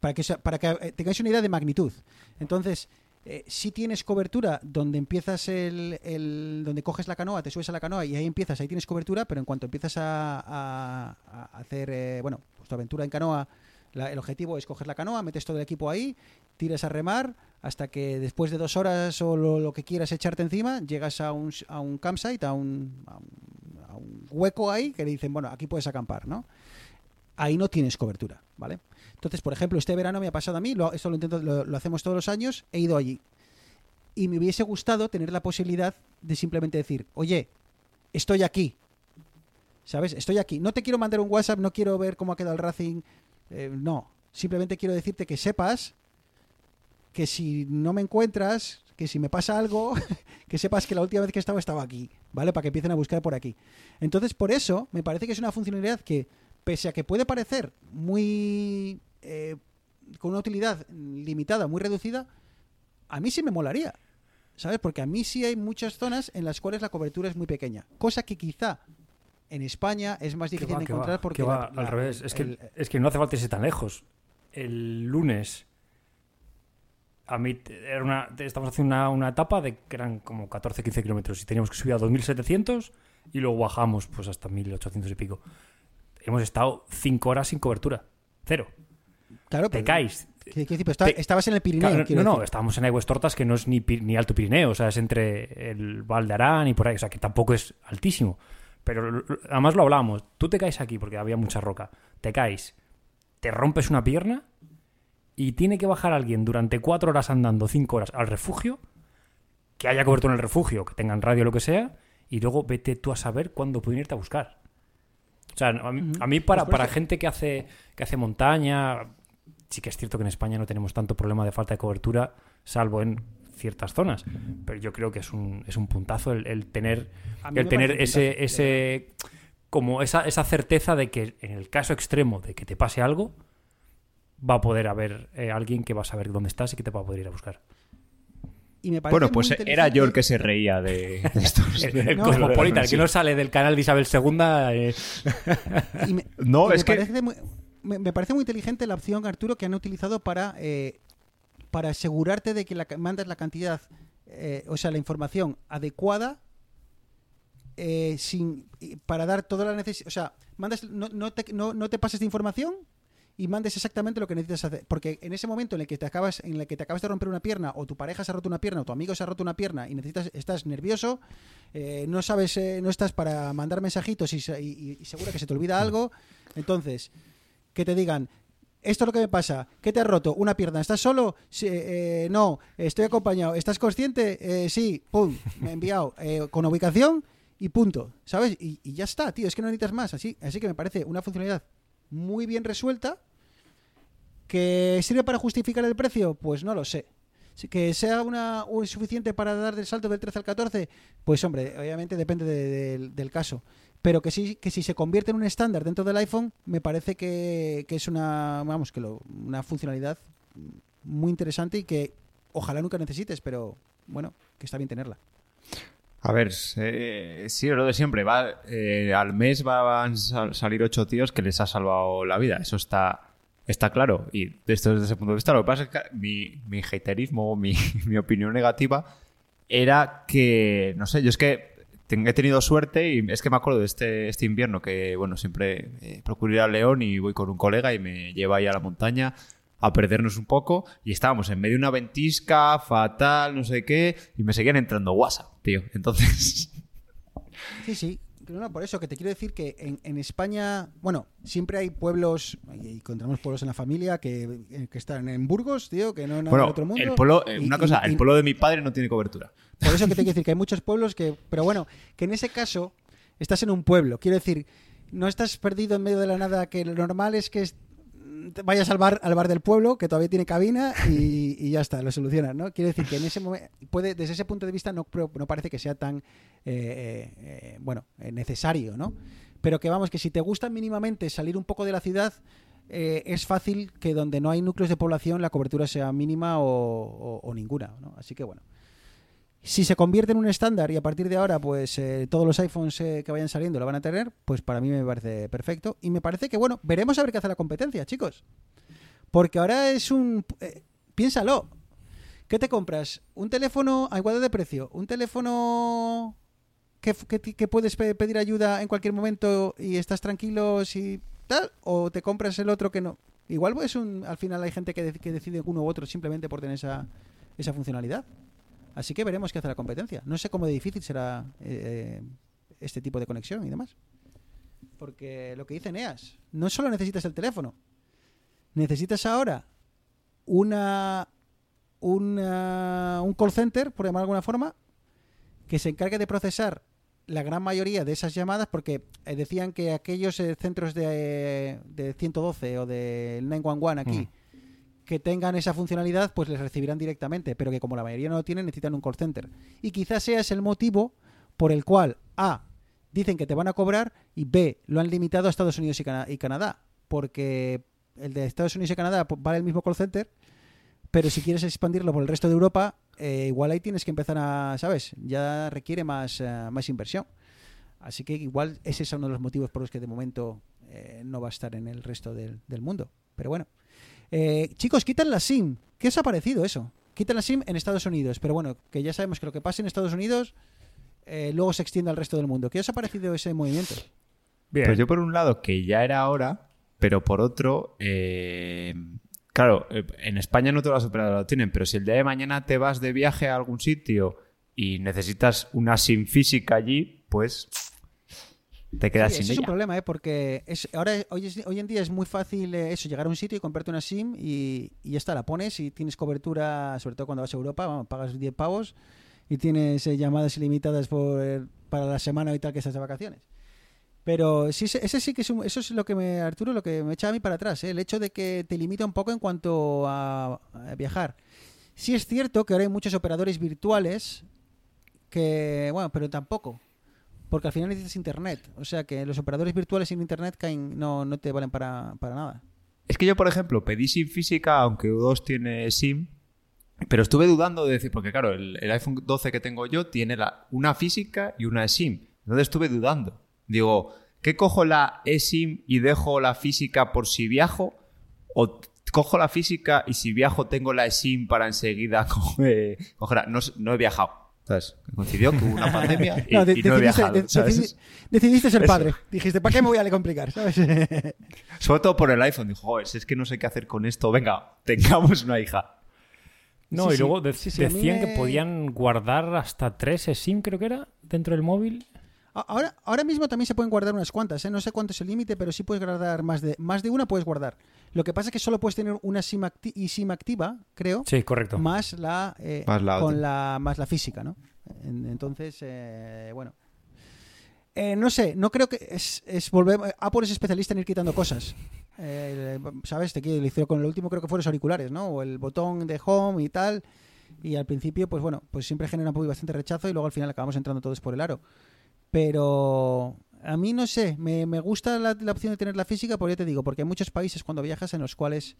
para que, para que eh, tengáis una idea de magnitud. Entonces, eh, si tienes cobertura donde empiezas el, el- donde coges la canoa, te subes a la canoa y ahí empiezas, ahí tienes cobertura, pero en cuanto empiezas a hacer, eh, bueno, pues tu aventura en canoa, el objetivo es coger la canoa, metes todo el equipo ahí, tiras a remar, hasta que después de dos horas o lo, que quieras echarte encima, llegas a un, a un campsite, a un, a un- hueco ahí que le dicen, bueno, aquí puedes acampar, ¿no? Ahí no tienes cobertura, ¿vale? Entonces, por ejemplo, este verano me ha pasado a mí, esto lo, intento, lo, lo hacemos todos los años, he ido allí. Y me hubiese gustado tener la posibilidad de simplemente decir, oye, estoy aquí. ¿Sabes? Estoy aquí. No te quiero mandar un WhatsApp, no quiero ver cómo ha quedado el Racing. Eh, no. Simplemente quiero decirte que sepas que si no me encuentras, que si me pasa algo, <laughs> que sepas que la última vez que estaba estaba aquí, ¿vale? Para que empiecen a buscar por aquí. Entonces, por eso, me parece que es una funcionalidad que, pese a que puede parecer muy... eh, con una utilidad limitada, muy reducida, a mí sí me molaría. ¿sabes? Porque a mí sí hay muchas zonas en las cuales la cobertura es muy pequeña, cosa que quizá en España es más difícil va, de encontrar va, porque que va la- la- al revés. Es que, el- es que no hace falta irse tan lejos. El lunes a mí era una, estamos haciendo una, una etapa de que eran como 14-15 kilómetros y teníamos que subir a 2.700 y luego bajamos pues hasta 1.800 y pico. Hemos estado 5 horas sin cobertura. Cero. claro, Te pero- caes. Está- Te- estabas en el Pirineo. Claro, no, no, decir. estábamos en Aguas Tortas, que no es ni, ni Alto Pirineo, o sea, es entre el Val de Arán y por ahí, o sea, que tampoco es altísimo. Pero además lo hablábamos, tú te caes aquí porque había mucha roca, te caes, te rompes una pierna y tiene que bajar alguien durante cuatro horas andando, cinco horas al refugio, que haya cobertura en el refugio, que tengan radio o lo que sea, y luego vete tú a saber cuándo pueden irte a buscar. O sea, a mí, a mí para, Pues para gente que hace, que hace montaña, sí que es cierto que en España no tenemos tanto problema de falta de cobertura, salvo en ciertas zonas. Pero yo creo que es un, es un puntazo el, el tener, el tener ese, puntazo, ese como esa, esa certeza de que en el caso extremo de que te pase algo, va a poder haber eh, alguien que va a saber dónde estás y que te va a poder ir a buscar. Y me parece Bueno, pues era yo el que se reía de, de estos. El, el No, Cosmopolitan, el que no sale del canal de Isabel II. eh, Y me- No, y es me que- Parece muy, me, me parece muy inteligente la opción, Arturo, que han utilizado para, eh, para asegurarte de que la, mandas la cantidad, eh, o sea, la información adecuada eh, sin, para dar toda la necesidad. O sea, mandas, no, no, te, no, no te pases de información y mandes exactamente lo que necesitas hacer. Porque en ese momento en el que te acabas, en el que te acabas de romper una pierna, o tu pareja se ha roto una pierna, o tu amigo se ha roto una pierna, y necesitas, estás nervioso, eh, no sabes, eh, no estás para mandar mensajitos y, y- y seguro que se te olvida algo. Entonces, que te digan, esto es lo que me pasa, ¿qué te has roto? ¿Una pierna? ¿Estás solo? Sí, eh, no, estoy acompañado. ¿Estás consciente? Eh, sí, pum, me he enviado eh, con ubicación y punto, ¿sabes? Y, ya está, tío, es que no necesitas más. Así, así que me parece una funcionalidad muy bien resuelta. ¿Que sirve para justificar el precio? Pues no lo sé. ¿Que sea una, un- suficiente para dar el salto del 13 al 14? Pues hombre, obviamente depende de- del- del caso. Pero que sí, que si se convierte en un estándar dentro del iPhone, me parece que, que es una, vamos, que una funcionalidad muy interesante y que ojalá nunca necesites, pero bueno, que está bien tenerla. A ver, eh, sí, lo de siempre. Eh, al mes van a sal- salir ocho tíos que les ha salvado la vida. Eso está, está claro. Y esto desde ese punto de vista, lo que pasa es que mi, mi haterismo, mi, <laughs> mi opinión negativa, era que, no sé, yo es que he tenido suerte y es que me acuerdo de este, este invierno que, bueno, siempre eh, procuro ir a León y voy con un colega y me lleva ahí a la montaña a perdernos un poco y estábamos en medio de una ventisca, fatal, no sé qué, y me seguían entrando WhatsApp, tío. Entonces, Sí, sí. No, no, por eso que te quiero decir que en, en España, bueno, siempre hay pueblos, y encontramos pueblos en la familia que, eh, que están en Burgos, tío, que no en bueno, otro mundo. el pueblo, eh, una y- cosa, y- el pueblo de mi padre no tiene cobertura. Por eso que te quiero decir que hay muchos pueblos que. Pero bueno, que en ese caso estás en un pueblo. Quiero decir, no estás perdido en medio de la nada, que lo normal es que vayas al bar, al bar del pueblo, que todavía tiene cabina, y, ya está, lo solucionas, ¿no? Quiero decir que en ese momento, puede, desde ese punto de vista, no, no parece que sea tan, eh, eh, bueno, eh, necesario, ¿no? Pero que vamos, que si te gusta mínimamente salir un poco de la ciudad, eh, es fácil que donde no hay núcleos de población la cobertura sea mínima o, o- o ninguna, ¿no? Así que bueno. Si se convierte en un estándar y a partir de ahora, pues eh, todos los iPhones eh, que vayan saliendo lo van a tener, pues para mí me parece perfecto. Y me parece que, bueno, veremos a ver qué hace la competencia, chicos. Porque ahora es un. eh, piénsalo. ¿Qué te compras? ¿Un teléfono a igualdad de precio? ¿Un teléfono que, que, puedes pe- pedir ayuda en cualquier momento y estás tranquilo si tal? ¿O te compras el otro que no? Igual es un, al final hay gente que, que decide uno u otro simplemente por tener esa, esa funcionalidad. Así que veremos qué hace la competencia. No sé cómo de difícil será eh, este tipo de conexión y demás. Porque lo que dice Neas, no solo necesitas el teléfono, necesitas ahora una, un call center, por llamar de alguna forma, que se encargue de procesar la gran mayoría de esas llamadas, porque eh, decían que aquellos eh, centros de, de 112 o del 911 aquí, Mm. Que tengan esa funcionalidad, pues les recibirán directamente, pero que como la mayoría no lo tienen, necesitan un call center. Y quizás sea ese el motivo por el cual A, dicen que te van a cobrar y B, lo han limitado a Estados Unidos y, Cana- y Canadá, porque el de Estados Unidos y Canadá vale el mismo call center, pero si quieres expandirlo por el resto de Europa, eh, igual ahí tienes que empezar a, ¿sabes? Ya requiere más, eh, más inversión. Así que igual ese es uno de los motivos por los que de momento eh, no va a estar en el resto del mundo. Pero bueno. Eh, chicos, quitan la SIM. ¿Qué os ha parecido eso? Quitan la SIM en Estados Unidos. Pero bueno, que ya sabemos que lo que pasa en Estados Unidos eh, luego se extiende al resto del mundo. ¿Qué os ha parecido ese movimiento? Bien. Pues yo por un lado que ya era hora, pero por otro, eh, claro, eh, en España no todas las operadoras lo tienen, pero si el día de mañana te vas de viaje a algún sitio y necesitas una SIM física allí, pues te quedas Sí, sin es un problema, ¿eh? porque es, ahora hoy, hoy en día es muy fácil eh, eso, llegar a un sitio y comprarte una SIM y, y ya está, la pones y tienes cobertura, sobre todo cuando vas a Europa, vamos, pagas 10 pavos y tienes eh, llamadas ilimitadas por, eh, para la semana y tal que estás de vacaciones. Pero sí, ese ese sí que es un- eso es lo que me, Arturo, lo que me echa a mí para atrás, ¿eh? el hecho de que te limita un poco en cuanto a, a viajar. Sí es cierto que ahora hay muchos operadores virtuales que, bueno, pero tampoco. Porque al final necesitas internet. O sea que los operadores virtuales sin internet caen, no, te valen para, nada. Es que yo, por ejemplo, pedí SIM física, aunque U2 tiene SIM, pero estuve dudando de decir, porque claro, el, iPhone 12 que tengo yo tiene una física y una SIM. Entonces estuve dudando. Digo, ¿qué cojo la eSIM y dejo la física por si viajo? ¿O cojo la física y si viajo tengo la eSIM para enseguida <laughs> co- cogerla? No, no he viajado. ¿Sabes? Coincidió que hubo una <laughs> pandemia y, No, de- y no he decidiste, viajado. de- ¿sabes? decidi- decidiste ser Eso. padre. Dijiste, ¿para qué me voy a complicar? ¿Sabes? <laughs> Sobre todo por el iPhone. Dijo, joder, es que no sé qué hacer con esto. Venga, tengamos una hija. No, Sí, y luego de- Sí, sí, a mí decían me- que podían guardar hasta tres SIM, creo que era, dentro del móvil. Ahora, ahora mismo también se pueden guardar unas cuantas, ¿eh? no sé cuánto es el límite, pero sí puedes guardar más de más de una puedes guardar. Lo que pasa es que solo puedes tener una SIM acti- y SIM activa, creo, Sí, correcto. más la eh, Más la con la más la física, ¿no? En- Entonces, eh, bueno, Eh, no sé, no creo que es, es volver. Apple es especialista en ir quitando cosas. Eh, ¿Sabes? Te quiero decir, con el último creo que fueron los auriculares, ¿no? O el botón de home y tal. Y al principio, pues bueno, pues siempre genera un poco bastante rechazo y luego al final acabamos entrando todos por el aro. Pero a mí no sé, me, me gusta la, opción de tener la física, porque ya te digo, porque hay muchos países cuando viajas en los cuales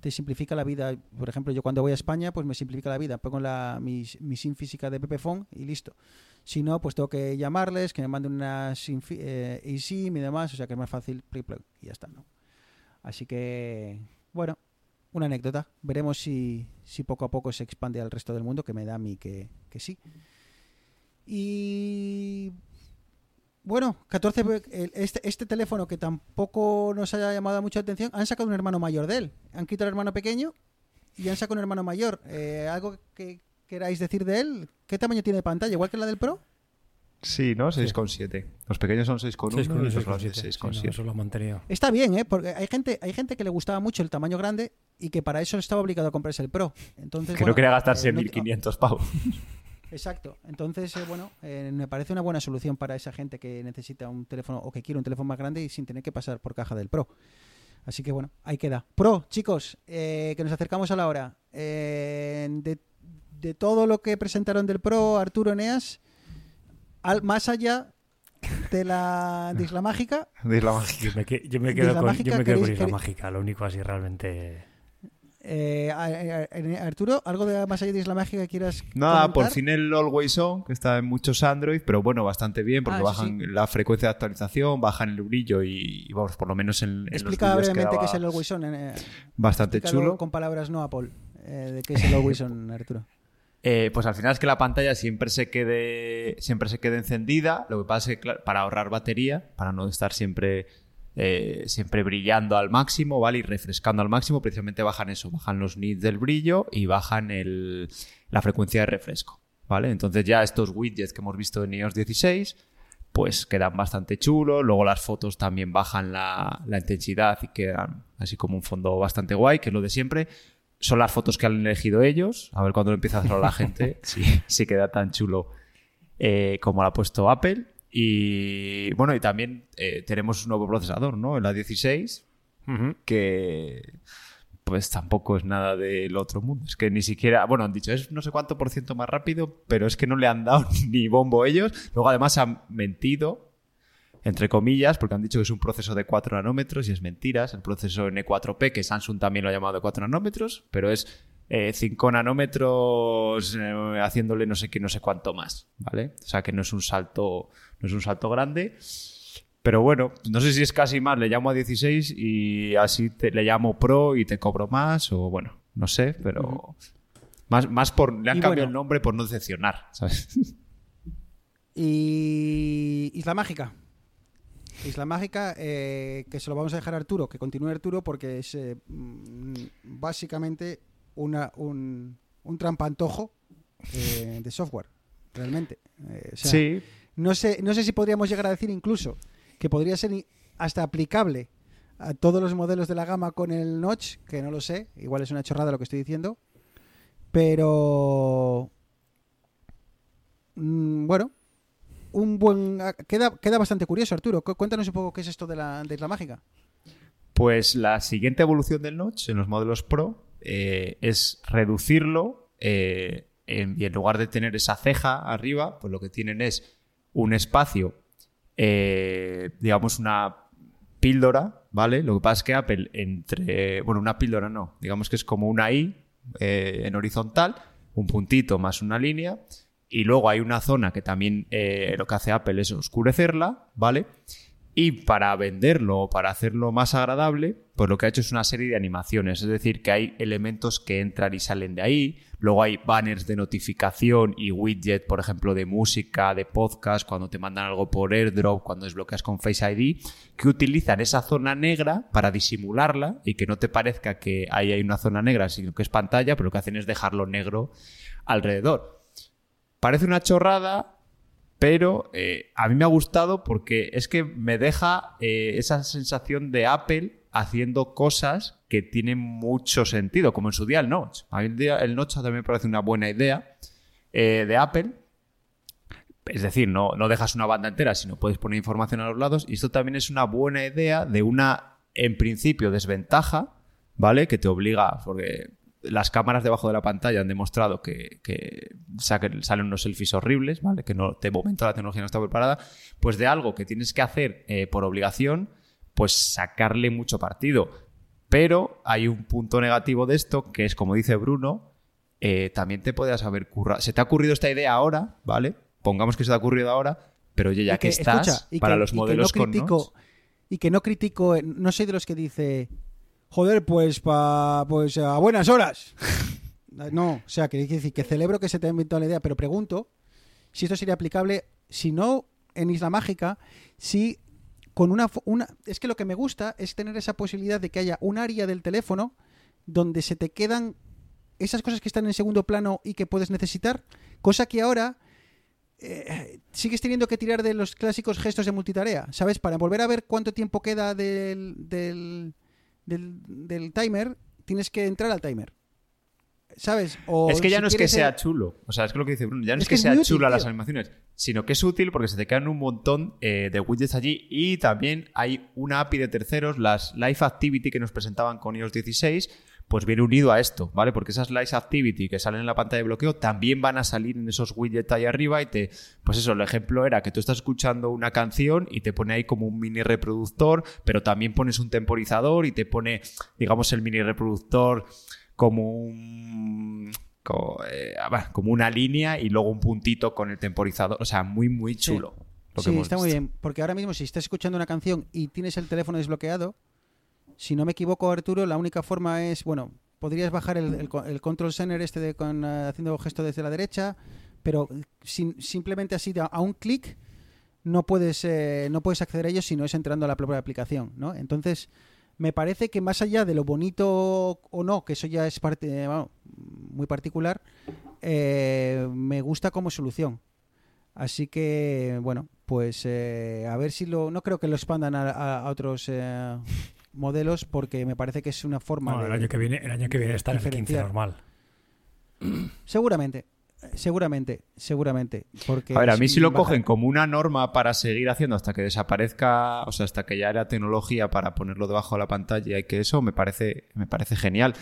te simplifica la vida. Por ejemplo, yo cuando voy a España, pues me simplifica la vida. Pongo la, mi, SIM física de Pepephone y listo. Si no, pues tengo que llamarles, que me manden una SIM eh, eSIM y demás, o sea que es más fácil, y ya está, ¿no? Así que, bueno, una anécdota. Veremos si, si poco a poco se expande al resto del mundo, que me da a mí que, que sí. Y bueno, 14, pe- el- este, este teléfono que tampoco nos haya llamado mucha atención, han sacado un hermano mayor de él. Han quitado el hermano pequeño y han sacado un hermano mayor. Eh, ¿Algo que queráis decir de él? ¿Qué tamaño tiene de pantalla? ¿Igual que la del Pro? Sí, ¿no? 6,7. Los pequeños son 6,1 Seis con- y los seis con grandes siete. Sí, 6,7. no, eso lo han mantenido. Está bien, ¿eh? Porque hay gente, hay gente que le gustaba mucho el tamaño grande y que para eso estaba obligado a comprarse el Pro. Entonces, que bueno, no quería gastarse eh, no- 1.500 pavos. <laughs> Exacto. Entonces, eh, bueno, eh, me parece una buena solución para esa gente que necesita un teléfono o que quiere un teléfono más grande y sin tener que pasar por caja del Pro. Así que bueno, ahí queda. Pro, chicos, eh, que nos acercamos a la hora. Eh, de, de todo lo que presentaron del Pro, Arturo Eneas, al, más allá de la, <laughs> de Isla Mágica, De Isla Mágica. Yo me, que- yo me ¿De quedo con, Mágica yo me quedo con Isla queréis- Mágica, lo único así realmente... eh, Arturo, ¿algo de más allá de Isla Mágica que quieras Nada, por fin el Always On, que está en muchos Android, pero bueno, bastante bien, porque Ah, bajan la frecuencia de actualización, bajan el brillo y, y vamos, por lo menos en, en los Explica brevemente qué es el Always On. eh, Bastante chulo. con palabras no Apple. Eh, ¿De qué es el Always On, <laughs> Arturo? Eh, pues al final es que la pantalla siempre se quede siempre se quede encendida. Lo que pasa es que claro, para ahorrar batería, para no estar siempre eh, siempre brillando al máximo, ¿vale? Y refrescando al máximo, precisamente bajan eso, bajan los nits del brillo y bajan el, la frecuencia de refresco, ¿vale? Entonces ya estos widgets que hemos visto en iOS 16 pues quedan bastante chulos. Luego las fotos también bajan la, la intensidad y quedan así como un fondo bastante guay, que es lo de siempre. Son las fotos que han elegido ellos. A ver cuándo lo empieza a hacer la gente. <laughs> si, si queda tan chulo eh, como lo ha puesto Apple. Y bueno, y también eh, tenemos un nuevo procesador, ¿no? En la 16, Ujú. que pues tampoco es nada del otro mundo. Es que ni siquiera, bueno, han dicho, es no sé cuánto por ciento más rápido, pero es que no le han dado <laughs> ni bombo ellos. Luego además han mentido, entre comillas, porque han dicho que es un proceso de 4 nanómetros y es mentiras. El proceso N4P, que Samsung también lo ha llamado de 4 nanómetros, pero es 5 nanómetros eh, haciéndole no sé qué, no sé cuánto más, ¿vale? O sea que no es un salto, no es un salto grande. Pero bueno, no sé si es casi más, le llamo a 16 y así te, le llamo Pro y te cobro más, o bueno, no sé, pero más, más por. Le han Y cambiado bueno. el nombre por no decepcionar, ¿sabes? Y Isla Mágica. Isla Mágica, eh, que se lo vamos a dejar a Arturo, que continúe Arturo, porque es eh, mm, básicamente una, un, un trampantojo eh, de software, realmente. Eh, o sea, sí, no, sé, no sé si podríamos llegar a decir incluso que podría ser hasta aplicable a todos los modelos de la gama con el notch, que no lo sé, igual es una chorrada lo que estoy diciendo, pero mm, bueno, un buen ah, queda queda bastante curioso, Arturo. Cu- Cuéntanos un poco qué es esto de la, de la mágica. Pues la siguiente evolución del notch en los modelos Pro eh, es reducirlo eh, en- y en lugar de tener esa ceja arriba, pues lo que tienen es un espacio, eh, digamos una píldora, ¿vale? Lo que pasa es que Apple entre, bueno, una píldora no, digamos que es como una I en horizontal, un puntito más una línea, y luego hay una zona que también lo que hace Apple es oscurecerla, ¿vale? Y para venderlo o para hacerlo más agradable, pues lo que ha hecho es una serie de animaciones. Es decir, que hay elementos que entran y salen de ahí. Luego hay banners de notificación y widget, por ejemplo, de música, de podcast, cuando te mandan algo por airdrop, cuando desbloqueas con Face ID, que utilizan esa zona negra para disimularla y que no te parezca que ahí hay una zona negra, sino que es pantalla, pero lo que hacen es dejarlo negro alrededor. Parece una chorrada, pero eh, a mí me ha gustado porque es que me deja eh, esa sensación de Apple haciendo cosas que tienen mucho sentido, como en su día el Notch. A mí el, día- el Notch también me parece una buena idea eh, de Apple. Es decir, no, no dejas una banda entera, sino puedes poner información a los lados. Y esto también es una buena idea de una, en principio, desventaja, ¿vale? Que te obliga, porque las cámaras debajo de la pantalla han demostrado que, que salen unos selfies horribles, ¿vale? Que no, de momento la tecnología no está preparada. Pues de algo que tienes que hacer eh, por obligación, pues sacarle mucho partido. Pero hay un punto negativo de esto, que es, como dice Bruno, eh, también te puedes haber currado. Se te ha ocurrido esta idea ahora, ¿vale? Pongamos que se te ha ocurrido ahora, pero oye, ya Y que, estás, escucha, y para que- los y modelos con notch, y que no critico, eh, no soy de los que dice, joder, pues pa, pues a buenas horas. <laughs> no, o sea, que decir que celebro que se te ha inventado la idea, pero pregunto si esto sería aplicable, si no en Isla Mágica, si con una, una es que lo que me gusta es tener esa posibilidad de que haya un área del teléfono donde se te quedan esas cosas que están en segundo plano y que puedes necesitar, cosa que ahora eh, sigues teniendo que tirar de los clásicos gestos de multitarea, ¿sabes? Para volver a ver cuánto tiempo queda del, del, del, del timer, tienes que entrar al timer. ¿Sabes? O Es que ya si no es que sea chulo. O sea, es que lo que dice Bruno, ya no es, Es que, sea útil, chula las animaciones, sino que es útil porque se te quedan un montón eh, de widgets allí y también hay una API de terceros, las Live Activity que nos presentaban con iOS 16, pues viene unido a esto, ¿vale? Porque esas Live Activity que salen en la pantalla de bloqueo también van a salir en esos widgets ahí arriba y te... Pues eso, el ejemplo era que tú estás escuchando una canción y te pone ahí como un mini reproductor, pero también pones un temporizador y te pone, digamos, el mini reproductor como un como, eh, como una línea y luego un puntito con el temporizador. O sea, muy, muy chulo. lo que Sí, está muy bien. Porque ahora mismo, si estás escuchando una canción y tienes el teléfono desbloqueado, si no me equivoco, Arturo, la única forma es, bueno, podrías bajar el, el co- el control center este de con, eh, haciendo gesto desde la derecha, pero simplemente así a, un clic no puedes eh, no puedes acceder a ellos si no es entrando a la propia aplicación, ¿no? Entonces me parece que más allá de lo bonito o no, que eso ya es parte bueno, muy particular, eh, me gusta como solución. Así que, bueno, pues eh, a ver si lo... No creo que lo expandan a, otros eh, modelos porque me parece que es una forma No, de... el año que viene, el año que viene está en el 15 diferenciar. normal. Seguramente, seguramente, seguramente. Porque A ver, a mí si lo baja- cogen como una norma para seguir haciendo hasta que desaparezca, o sea, hasta que ya era tecnología para ponerlo debajo de la pantalla y que eso me parece, me parece genial.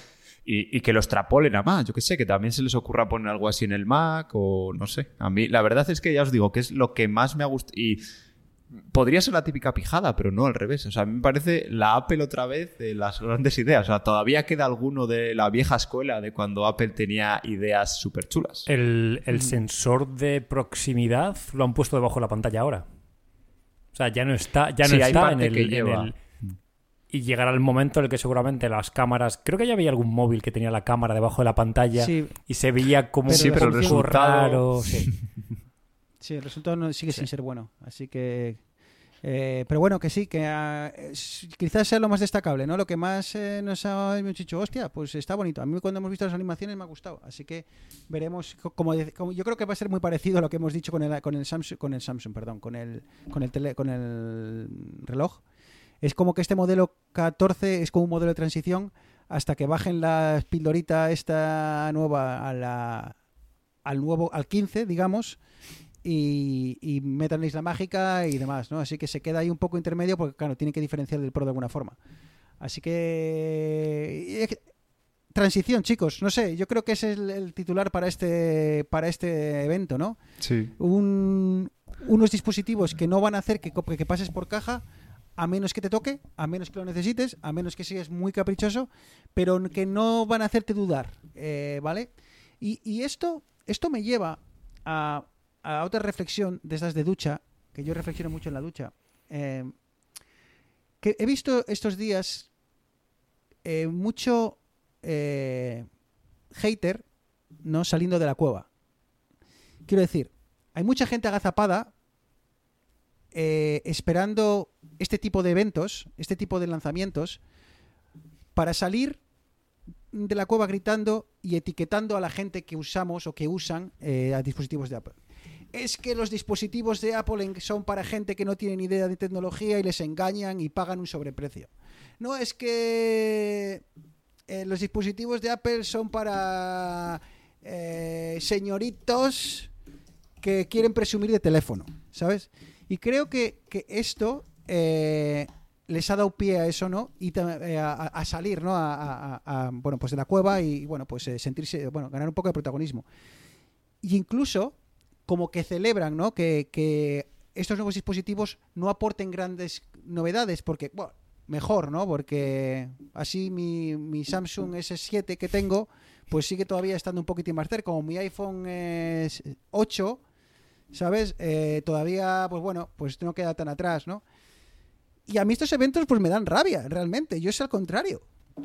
Y, y que lo extrapolen a más, yo que sé, que también se les ocurra poner algo así en el Mac o no sé. A mí, la verdad es que ya os digo que es lo que más me ha gustado. Y podría ser la típica pijada, pero no al revés. O sea, a mí me parece la Apple otra vez de las grandes ideas. O sea, todavía queda alguno de la vieja escuela de cuando Apple tenía ideas súper chulas. El, el sensor de proximidad lo han puesto debajo de la pantalla ahora. O sea, ya no está, ya no Sí, está en el, que en lleva. el- Y llegará el momento en el que seguramente las cámaras. Creo que ya había algún móvil que tenía la cámara debajo de la pantalla Sí. y se veía como Sí, pero el resultado- raro. sí. <laughs> Sí, el resultado no, sigue sin ser bueno. Así que. eh, pero bueno, que sí, que ah, es- quizás sea lo más destacable, ¿no? Lo que más eh, nos ha dicho, hostia, pues está bonito. A mí cuando hemos visto las animaciones me ha gustado. Así que veremos. como- yo creo que va a ser muy parecido a lo que hemos dicho con el, con el Samsung, con el Samsung, perdón, con el, con el, tele- con el reloj. Es como que este modelo 14 es como un modelo de transición hasta que bajen la pildorita esta nueva a la, al nuevo al 15, digamos, y, y metan la isla mágica y demás, ¿no? Así que se queda ahí un poco intermedio porque, claro, tiene que diferenciar del Pro de alguna forma. Así que... Transición, chicos, no sé, yo creo que ese es el, el titular para este, para este evento, ¿no? Sí. Un- unos dispositivos que no van a hacer que, que pases por caja a menos que te toque, a menos que lo necesites, a menos que seas muy caprichoso, pero que no van a hacerte dudar, eh, ¿vale? Y, y esto, esto me lleva a, a otra reflexión de estas de ducha, que yo reflexiono mucho en la ducha, eh, que he visto estos días eh, mucho eh, hater no saliendo de la cueva. Quiero decir, hay mucha gente agazapada eh, esperando este tipo de eventos, este tipo de lanzamientos, para salir de la cueva gritando y etiquetando a la gente que usamos o que usan eh, a dispositivos de Apple. Es que los dispositivos de Apple son para gente que no tiene ni idea de tecnología y les engañan y pagan un sobreprecio. No es que eh, los dispositivos de Apple son para eh, señoritos que quieren presumir de teléfono, ¿sabes? Y creo que, que esto eh, les ha dado pie a eso, ¿no? Y eh, a, a salir, ¿no? A, a- bueno, pues de la cueva y, bueno, pues sentirse, bueno, ganar un poco de protagonismo. Y incluso como que celebran, ¿no? Que, estos nuevos dispositivos no aporten grandes novedades, porque, bueno, mejor, ¿no? Porque así mi, mi Samsung S7 que tengo, pues sigue todavía estando un poquitín más cerca, como mi iPhone es 8, ¿sabes? Eh, todavía, pues bueno, pues no queda tan atrás, ¿no? Y a mí estos eventos pues me dan rabia, realmente. Yo es al contrario.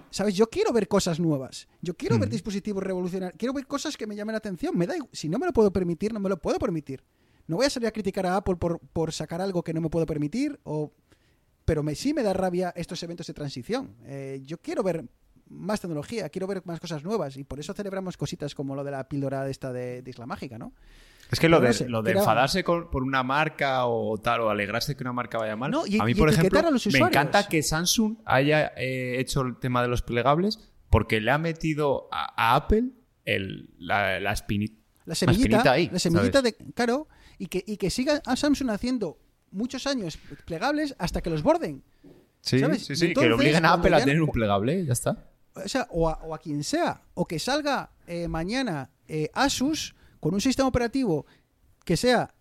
¿Sabes? Yo quiero ver cosas nuevas. Yo quiero ver dispositivos revolucionarios. Quiero ver cosas que me llamen la atención. Me da Si no me lo puedo permitir, no me lo puedo permitir. No voy a salir a criticar a Apple por, por sacar algo que no me puedo permitir. O... Pero me, sí me da rabia estos eventos de transición. Eh, yo quiero ver más tecnología, quiero ver más cosas nuevas. Y por eso celebramos cositas como lo de la píldora esta de, de Isla Mágica, ¿no? Es que lo de, lo sé, lo de enfadarse con- por una marca o tal, o alegrarse que una marca vaya mal. No, y- a mí, y por ejemplo, etiquetar a los me encanta que Samsung haya eh, hecho el tema de los plegables porque le ha metido a, a Apple el, la, la espini- La semillita, espinita ahí, la semillita ¿sabes? de claro y que, y que siga a Samsung haciendo muchos años plegables hasta que los borden. Sí, ¿sabes? sí, sí, que entonces, le obliguen a Apple a tener un plegable, ya está. O sea, o a, o a quien sea, o que salga eh, mañana eh, Asus con un sistema operativo que sea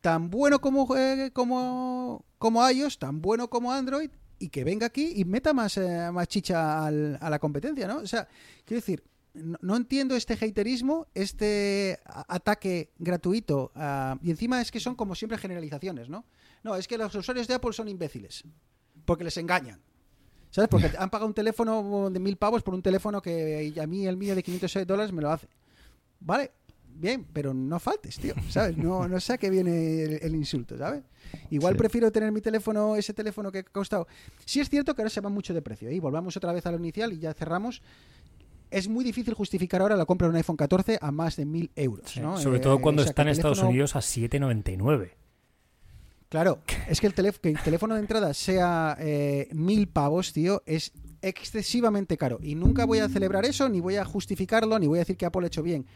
tan bueno como, eh, como, como iOS, tan bueno como Android, y que venga aquí y meta más, eh, más chicha al- a la competencia, ¿no? O sea, quiero decir, no, no entiendo este haterismo, este ataque gratuito, ah, y encima es que son como siempre generalizaciones, ¿no? No, es que los usuarios de Apple son imbéciles, porque les engañan. ¿Sabes? Porque han pagado un teléfono de mil pavos por un teléfono que a mí el mío de 506 dólares me lo hace. Vale, bien, pero no faltes, tío, ¿sabes? No, no sé a qué viene el, el insulto, ¿sabes? Igual Sí. prefiero tener mi teléfono, ese teléfono que ha costado. Sí es cierto que ahora se va mucho de precio, ¿eh? y volvamos otra vez a lo inicial y ya cerramos. Es muy difícil justificar ahora la compra de un iPhone 14 a más de mil euros, ¿no? Sobre Eh, todo cuando o sea, está en Estados teléfono- Unidos a 7,99. Claro, es que el, teléfono de entrada sea eh, mil pavos, tío, es excesivamente caro. Y nunca voy a celebrar eso, ni voy a justificarlo, ni voy a decir que Apple ha hecho bien.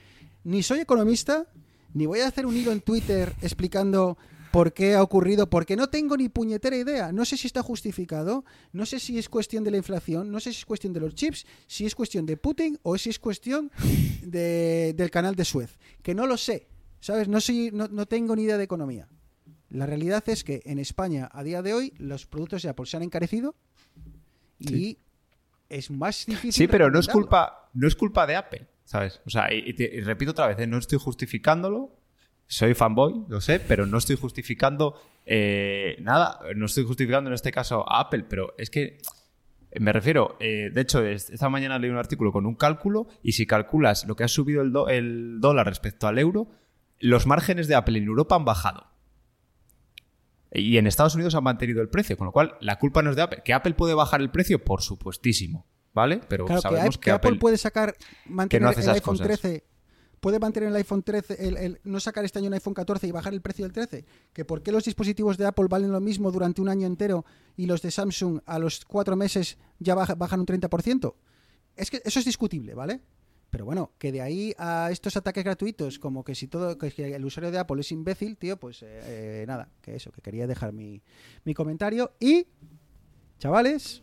Ni soy economista, ni voy a hacer un hilo en Twitter explicando por qué ha ocurrido, porque no tengo ni puñetera idea. No sé si está justificado, no sé si es cuestión de la inflación, no sé si es cuestión de los chips, si es cuestión de Putin o si es cuestión de- del canal de Suez. Que no lo sé, ¿sabes? No, soy, no, no tengo ni idea de economía. La realidad es que en España, a día de hoy, los productos de Apple se han encarecido y es más difícil. Sí, pero no es culpa, no es culpa de Apple, ¿sabes? O sea, y, te- y repito otra vez, ¿eh? no estoy justificándolo. Soy fanboy, lo sé, pero no estoy justificando eh, nada. No estoy justificando en este caso a Apple, pero es que me refiero, eh, de hecho, es- esta mañana leí un artículo con un cálculo y si calculas lo que ha subido el, do- el dólar respecto al euro, los márgenes de Apple en Europa han bajado. Y en Estados Unidos han mantenido el precio, con lo cual la culpa no es de Apple. ¿Que Apple puede bajar el precio? Por supuestísimo, ¿vale? Pero Claro, que, sabemos que que, Apple, Apple... puede sacar, mantener hace el iPhone cosas. 13, puede mantener el iPhone 13, el, el- no sacar este año un iPhone 14 y bajar el precio del 13. Que por qué los dispositivos de Apple valen lo mismo durante un año entero y los de Samsung a los cuatro meses ya baja- bajan un 30%. Es que eso es discutible, ¿vale? Pero bueno, que de ahí a estos ataques gratuitos, como que si todo, que el usuario de Apple es imbécil, tío, pues eh, eh, nada, que eso, que quería dejar mi, mi comentario. Y, chavales.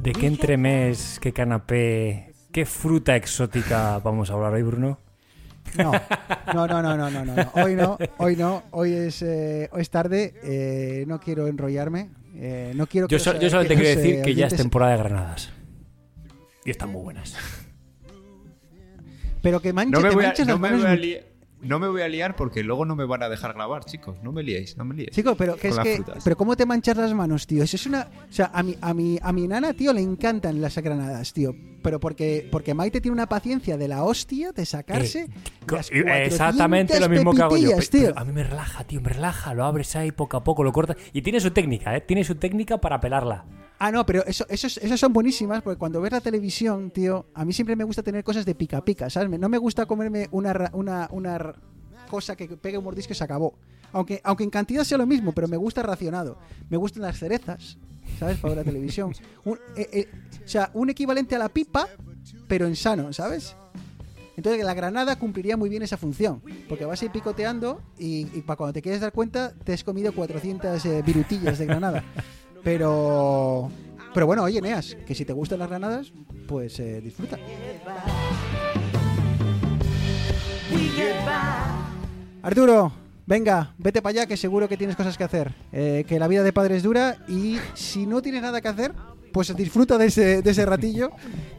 ¿De qué entremés, qué canapé, qué fruta exótica vamos a hablar hoy, Bruno? No, no, no, no, no, no, no, no. Hoy no, hoy no, hoy es, eh, hoy es tarde, eh, no quiero enrollarme, eh, no quiero que Yo, so- los, yo solo te quiero decir que ya es temporada de granadas. Y están muy buenas. Pero que manches, No me, te voy a, manchas no las me manos voy a mucho. li- no me voy a liar porque luego no me van a dejar grabar, chicos. No me liéis, no me liéis. Chico, pero que es que, frutas. pero cómo te manchas las manos, tío. Eso es una, o sea, a mi, a mi, a mi nana, tío, le encantan las granadas, tío. Pero porque, porque Maite tiene una paciencia de la hostia de sacarse Eh, las Exactamente lo 400 mismo que hago yo. pepitillas, Pe- tío. pero a mí me relaja, tío, me relaja. Lo abres ahí poco a poco, lo cortas. Y tiene su técnica, ¿eh? Tiene su técnica para pelarla. Ah, no, pero eso, eso, esas son buenísimas porque cuando ves la televisión, tío, a mí siempre me gusta tener cosas de pica pica, ¿sabes? No me gusta comerme una, una, una cosa que pegue un mordisco y se acabó. Aunque, aunque en cantidad sea lo mismo, pero me gusta racionado. Me gustan las cerezas, ¿sabes? Para la televisión. <laughs> Un- eh, eh, o sea, un equivalente a la pipa, pero en sano, ¿sabes? Entonces la granada cumpliría muy bien esa función, porque vas a ir picoteando y, y para cuando te quieres dar cuenta te has comido 400 eh, virutillas de granada. <laughs> Pero pero bueno, oye, Neas, que si te gustan las granadas, pues eh, disfruta. Arturo, venga, vete para allá que seguro que tienes cosas que hacer. Eh, que la vida de padre es dura y si no tienes nada que hacer, pues disfruta de ese, de ese ratillo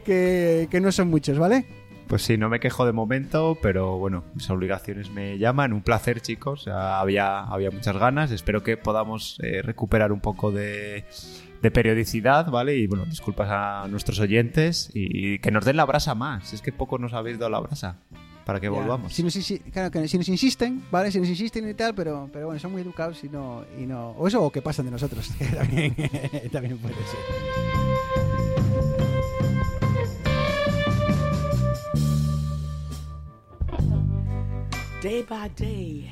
que, que no son muchos, ¿vale? Pues sí, no me quejo de momento, pero bueno, mis obligaciones me llaman. Un placer, chicos. Había, había muchas ganas. Espero que podamos eh, recuperar un poco de, de periodicidad, ¿vale? Y bueno, disculpas a nuestros oyentes y, y que nos den la brasa más. Es que poco nos habéis dado la brasa para que Ya. volvamos. Si nos, claro, que si nos insisten, ¿vale? Si nos insisten y tal, pero, pero bueno, son muy educados y no, y no. O eso o que pasan de nosotros, <laughs> también, <laughs> también puede ser. Day by day.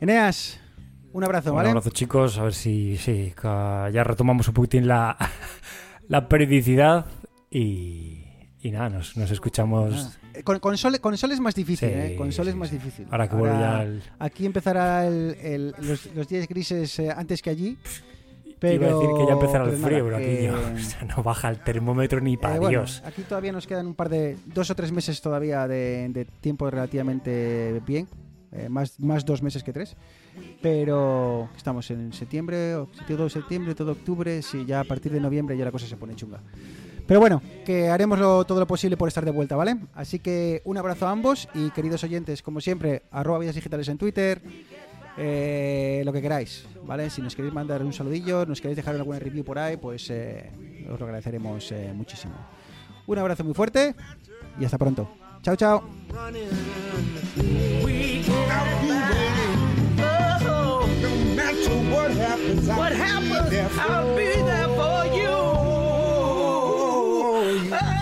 Eneas, un abrazo, Un ¿vale? abrazo, chicos. A ver si ca- ya retomamos un poquitín la, <laughs> la periodicidad. Y, y nada, nos, nos escuchamos. Eh, Con, con, Sol, con Sol es más difícil, Sí, ¿eh? Con Sol sí, es más sí. difícil. Ahora que vuelve ya el- Aquí empezará el- el- los, los días grises eh, antes que allí. Pero, Iba a decir que ya empezará el frío, pero aquí que- yo- <laughs> o sea, no baja el termómetro ni para Eh, bueno, Dios. aquí todavía nos quedan un par de dos o tres meses todavía de, de tiempo relativamente bien, eh, más más dos meses que tres, pero estamos en septiembre, todo septiembre, todo octubre, sí, ya a partir de noviembre ya la cosa se pone chunga. Pero bueno, que haremos todo lo posible por estar de vuelta, ¿vale? Así que un abrazo a ambos y queridos oyentes, como siempre, arroba vidas digitales en Twitter, eh, lo que queráis, ¿vale? Si nos queréis mandar un saludillo, nos queréis dejar alguna review por ahí, pues eh, os lo agradeceremos muchísimo. Un abrazo muy fuerte y hasta pronto. Chào chào. What happens, I'll be there for you. Oh,